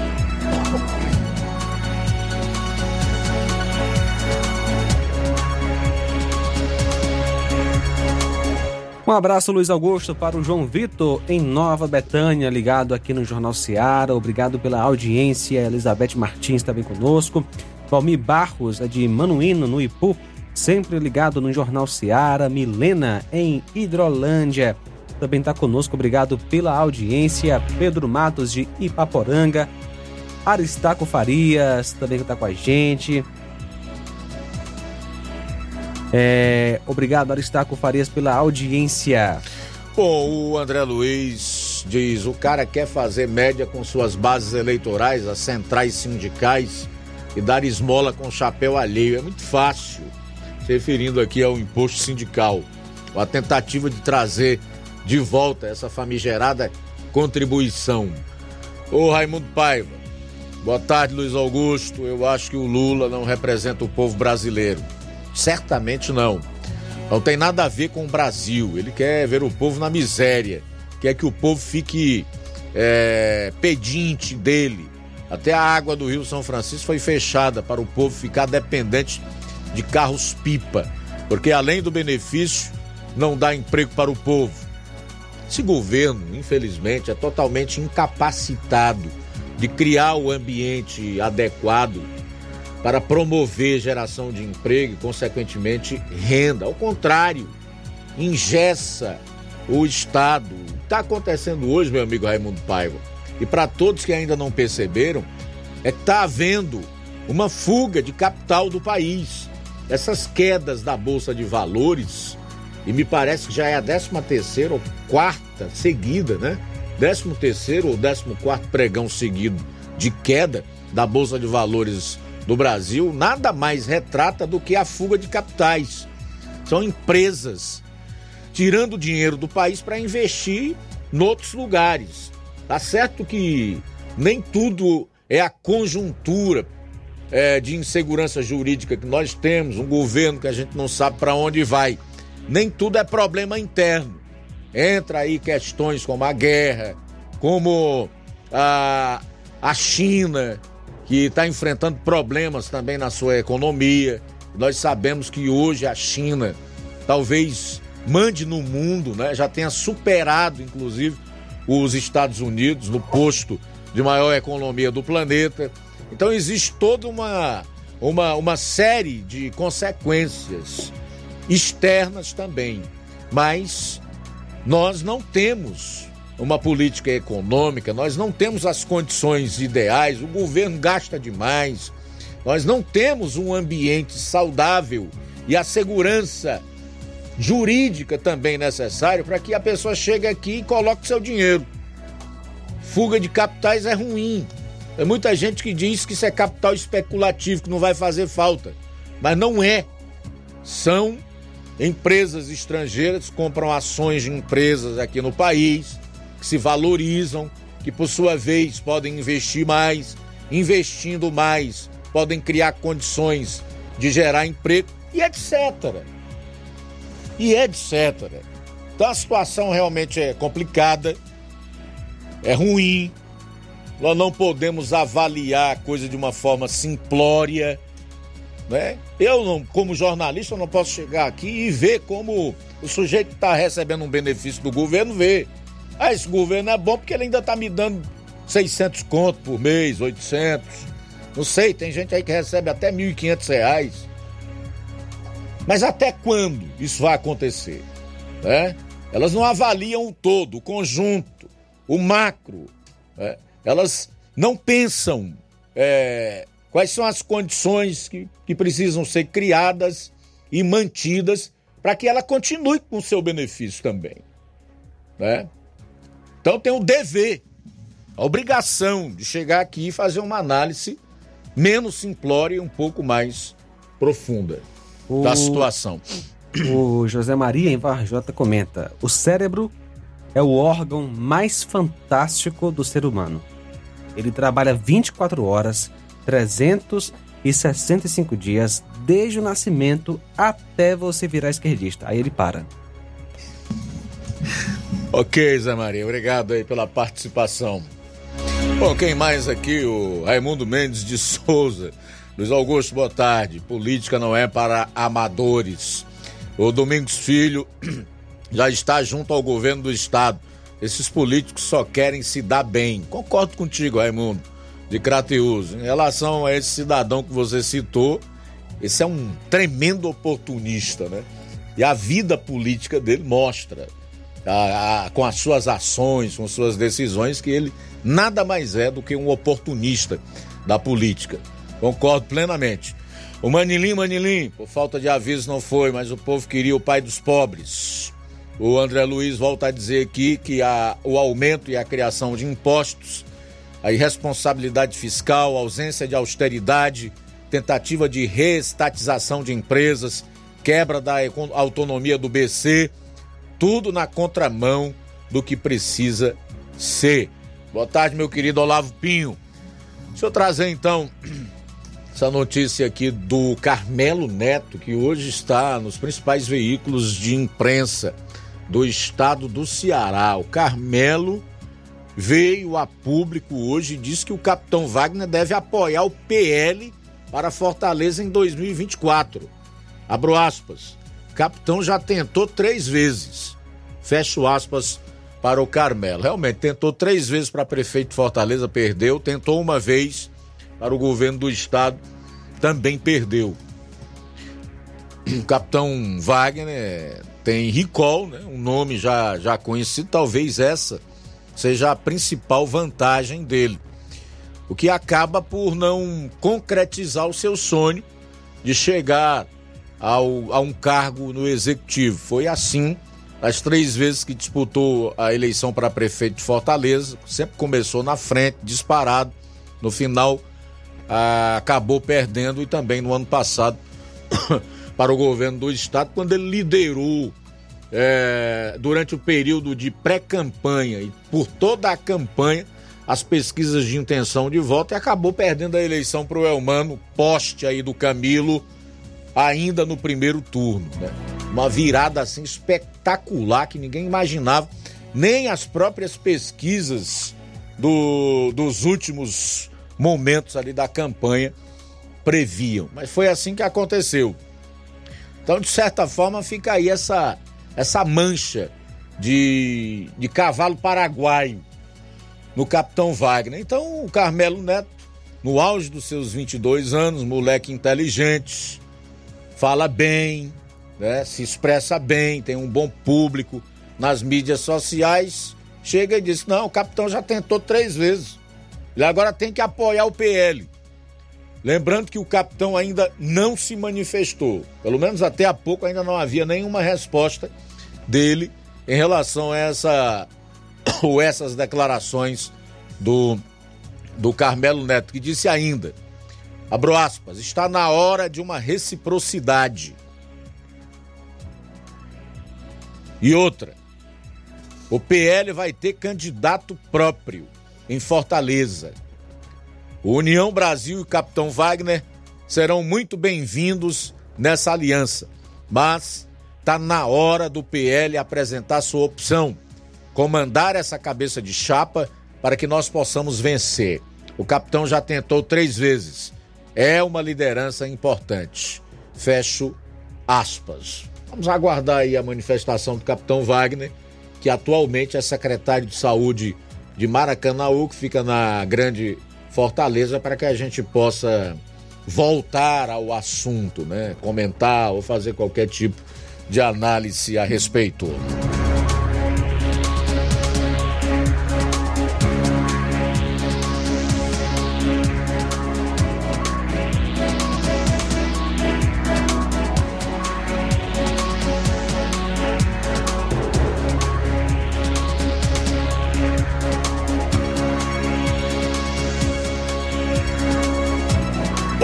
Um abraço, Luiz Augusto, para o João Vitor, em Nova Betânia, ligado aqui no Jornal Seara. Obrigado pela audiência. Elizabeth Martins também conosco. Valmir Barros, é de Manuíno, no Ipu, sempre ligado no Jornal Seara. Milena, em Hidrolândia, também está conosco. Obrigado pela audiência. Pedro Matos, de Ipaporanga. Aristaco Farias, também está com a gente. É, obrigado, Aristaco Farias, pela audiência. Bom, o André Luiz diz: o cara quer fazer média com suas bases eleitorais, as centrais sindicais, e dar esmola com chapéu alheio. É muito fácil, referindo aqui ao imposto sindical. A tentativa de trazer de volta essa famigerada contribuição. Ô Raimundo Paiva, boa tarde, Luiz Augusto. Eu acho que o Lula não representa o povo brasileiro. Certamente não. Não tem nada a ver com o Brasil. Ele quer ver o povo na miséria, quer que o povo fique é, pedinte dele. Até a água do Rio São Francisco foi fechada para o povo ficar dependente de carros-pipa, porque além do benefício, não dá emprego para o povo. Esse governo, infelizmente, é totalmente incapacitado de criar o ambiente adequado para promover geração de emprego e, consequentemente, renda. Ao contrário, ingessa o Estado. Está acontecendo hoje, meu amigo Raimundo Paiva. E para todos que ainda não perceberam, é que está havendo uma fuga de capital do país. Essas quedas da Bolsa de Valores, e me parece que já é a 13 terceira ou quarta seguida, né? 13 terceiro ou 14 quarto pregão seguido de queda da Bolsa de Valores do Brasil, nada mais retrata do que a fuga de capitais. São empresas tirando dinheiro do país para investir em outros lugares. Tá certo que nem tudo é a conjuntura é, de insegurança jurídica que nós temos, um governo que a gente não sabe para onde vai. Nem tudo é problema interno. Entra aí questões como a guerra, como a, a China, que está enfrentando problemas também na sua economia. Nós sabemos que hoje a China talvez mande no mundo, né? já tenha superado, inclusive, os Estados Unidos no posto de maior economia do planeta. Então existe toda uma, uma, uma série de consequências externas também. Mas nós não temos uma política econômica, nós não temos as condições ideais, o governo gasta demais, nós não temos um ambiente saudável e a segurança jurídica também necessária para que a pessoa chegue aqui e coloque seu dinheiro. Fuga de capitais é ruim. Tem muita gente que diz que isso é capital especulativo, que não vai fazer falta. Mas não é. São empresas estrangeiras que compram ações de empresas aqui no país que se valorizam, que por sua vez podem investir mais, investindo mais, podem criar condições de gerar emprego e etc. E etc. Então a situação realmente é complicada, é ruim, nós não podemos avaliar a coisa de uma forma simplória, né? Eu, não, como jornalista, não posso chegar aqui e ver como o sujeito que está recebendo um benefício do governo vê. Ah, esse governo é bom porque ele ainda está me dando 600 conto por mês, 800. Não sei, tem gente aí que recebe até 1.500 reais. Mas até quando isso vai acontecer? Né? Elas não avaliam o todo, o conjunto, o macro. Né? Elas não pensam é, quais são as condições que, que precisam ser criadas e mantidas para que ela continue com o seu benefício também. Né? Então tem o dever, a obrigação de chegar aqui e fazer uma análise menos simplória e um pouco mais profunda o... da situação. O José Maria em Varjota comenta: o cérebro é o órgão mais fantástico do ser humano. Ele trabalha 24 horas, 365 dias, desde o nascimento até você virar esquerdista. Aí ele para. Ok, Zé Maria, obrigado aí pela participação. Bom, quem mais aqui? O Raimundo Mendes de Souza. Luiz Augusto, boa tarde. Política não é para amadores. O Domingos Filho já está junto ao governo do estado. Esses políticos só querem se dar bem. Concordo contigo, Raimundo, de Crateus. Em relação a esse cidadão que você citou, esse é um tremendo oportunista, né? E a vida política dele mostra a, a, com as suas ações, com suas decisões, que ele nada mais é do que um oportunista da política. Concordo plenamente. O Manilim, Manilim, por falta de aviso não foi, mas o povo queria o pai dos pobres. O André Luiz volta a dizer aqui que a, o aumento e a criação de impostos, a irresponsabilidade fiscal, ausência de austeridade, tentativa de reestatização de empresas, quebra da autonomia do BC, tudo na contramão do que precisa ser. Boa tarde, meu querido Olavo Pinho. Deixa eu trazer então essa notícia aqui do Carmelo Neto, que hoje está nos principais veículos de imprensa do estado do Ceará. O Carmelo veio a público hoje e disse que o capitão Wagner deve apoiar o PL para Fortaleza em 2024. Abro aspas capitão já tentou três vezes. Fecho aspas para o Carmelo. Realmente, tentou três vezes para prefeito de Fortaleza, perdeu. Tentou uma vez para o governo do estado, também perdeu. O capitão Wagner tem recall, né? um nome já, já conhecido, talvez essa seja a principal vantagem dele. O que acaba por não concretizar o seu sonho de chegar ao, a um cargo no executivo. Foi assim as três vezes que disputou a eleição para prefeito de Fortaleza, sempre começou na frente, disparado. No final, ah, acabou perdendo e também no ano passado para o governo do estado, quando ele liderou é, durante o período de pré-campanha e por toda a campanha as pesquisas de intenção de voto e acabou perdendo a eleição para o Elmano, poste aí do Camilo, ainda no primeiro turno. Né? Uma virada assim espetacular que ninguém imaginava, nem as próprias pesquisas do, dos últimos momentos ali da campanha previam. Mas foi assim que aconteceu. Então, de certa forma, fica aí essa, essa mancha de, de cavalo paraguaio no Capitão Wagner. Então, o Carmelo Neto, no auge dos seus 22 anos, moleque inteligente, fala bem, né, se expressa bem, tem um bom público nas mídias sociais, chega e diz: Não, o capitão já tentou três vezes. Ele agora tem que apoiar o PL. Lembrando que o capitão ainda não se manifestou. Pelo menos até há pouco ainda não havia nenhuma resposta dele em relação a essa ou essas declarações do, do Carmelo Neto, que disse ainda, abro aspas, está na hora de uma reciprocidade. E outra, o PL vai ter candidato próprio em Fortaleza. O União Brasil e o Capitão Wagner serão muito bem-vindos nessa aliança, mas está na hora do PL apresentar sua opção, comandar essa cabeça de chapa para que nós possamos vencer. O capitão já tentou três vezes. É uma liderança importante. Fecho aspas. Vamos aguardar aí a manifestação do capitão Wagner, que atualmente é secretário de saúde de Maracanaú, que fica na grande Fortaleza, para que a gente possa voltar ao assunto, né? Comentar ou fazer qualquer tipo de análise a respeito.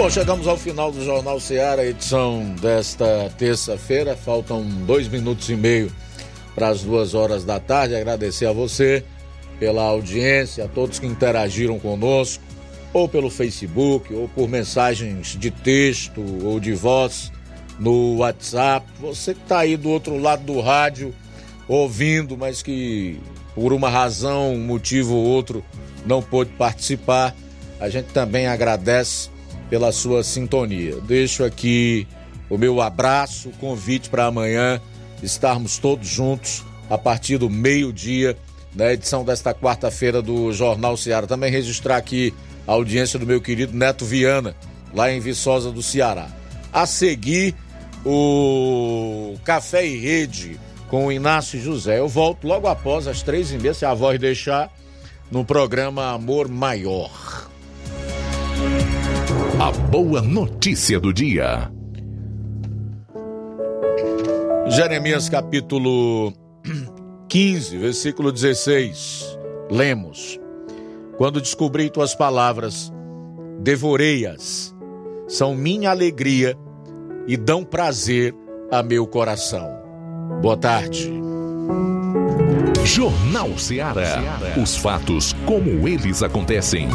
Bom, chegamos ao final do Jornal Ceará, edição desta terça-feira. Faltam dois minutos e meio para as duas horas da tarde. Agradecer a você pela audiência, a todos que interagiram conosco, ou pelo Facebook, ou por mensagens de texto ou de voz no WhatsApp. Você que está aí do outro lado do rádio ouvindo, mas que por uma razão, um motivo ou outro não pôde participar, a gente também agradece pela sua sintonia. Deixo aqui o meu abraço, convite para amanhã estarmos todos juntos a partir do meio-dia na edição desta quarta-feira do Jornal Ceará. Também registrar aqui a audiência do meu querido Neto Viana, lá em Viçosa do Ceará. A seguir, o Café e Rede com o Inácio José. Eu volto logo após as três e meia, se a voz deixar, no programa Amor Maior. A boa notícia do dia. Jeremias capítulo 15, versículo 16. Lemos: Quando descobri tuas palavras, devorei-as. São minha alegria e dão prazer a meu coração. Boa tarde. Jornal Ceará. Os fatos como eles acontecem.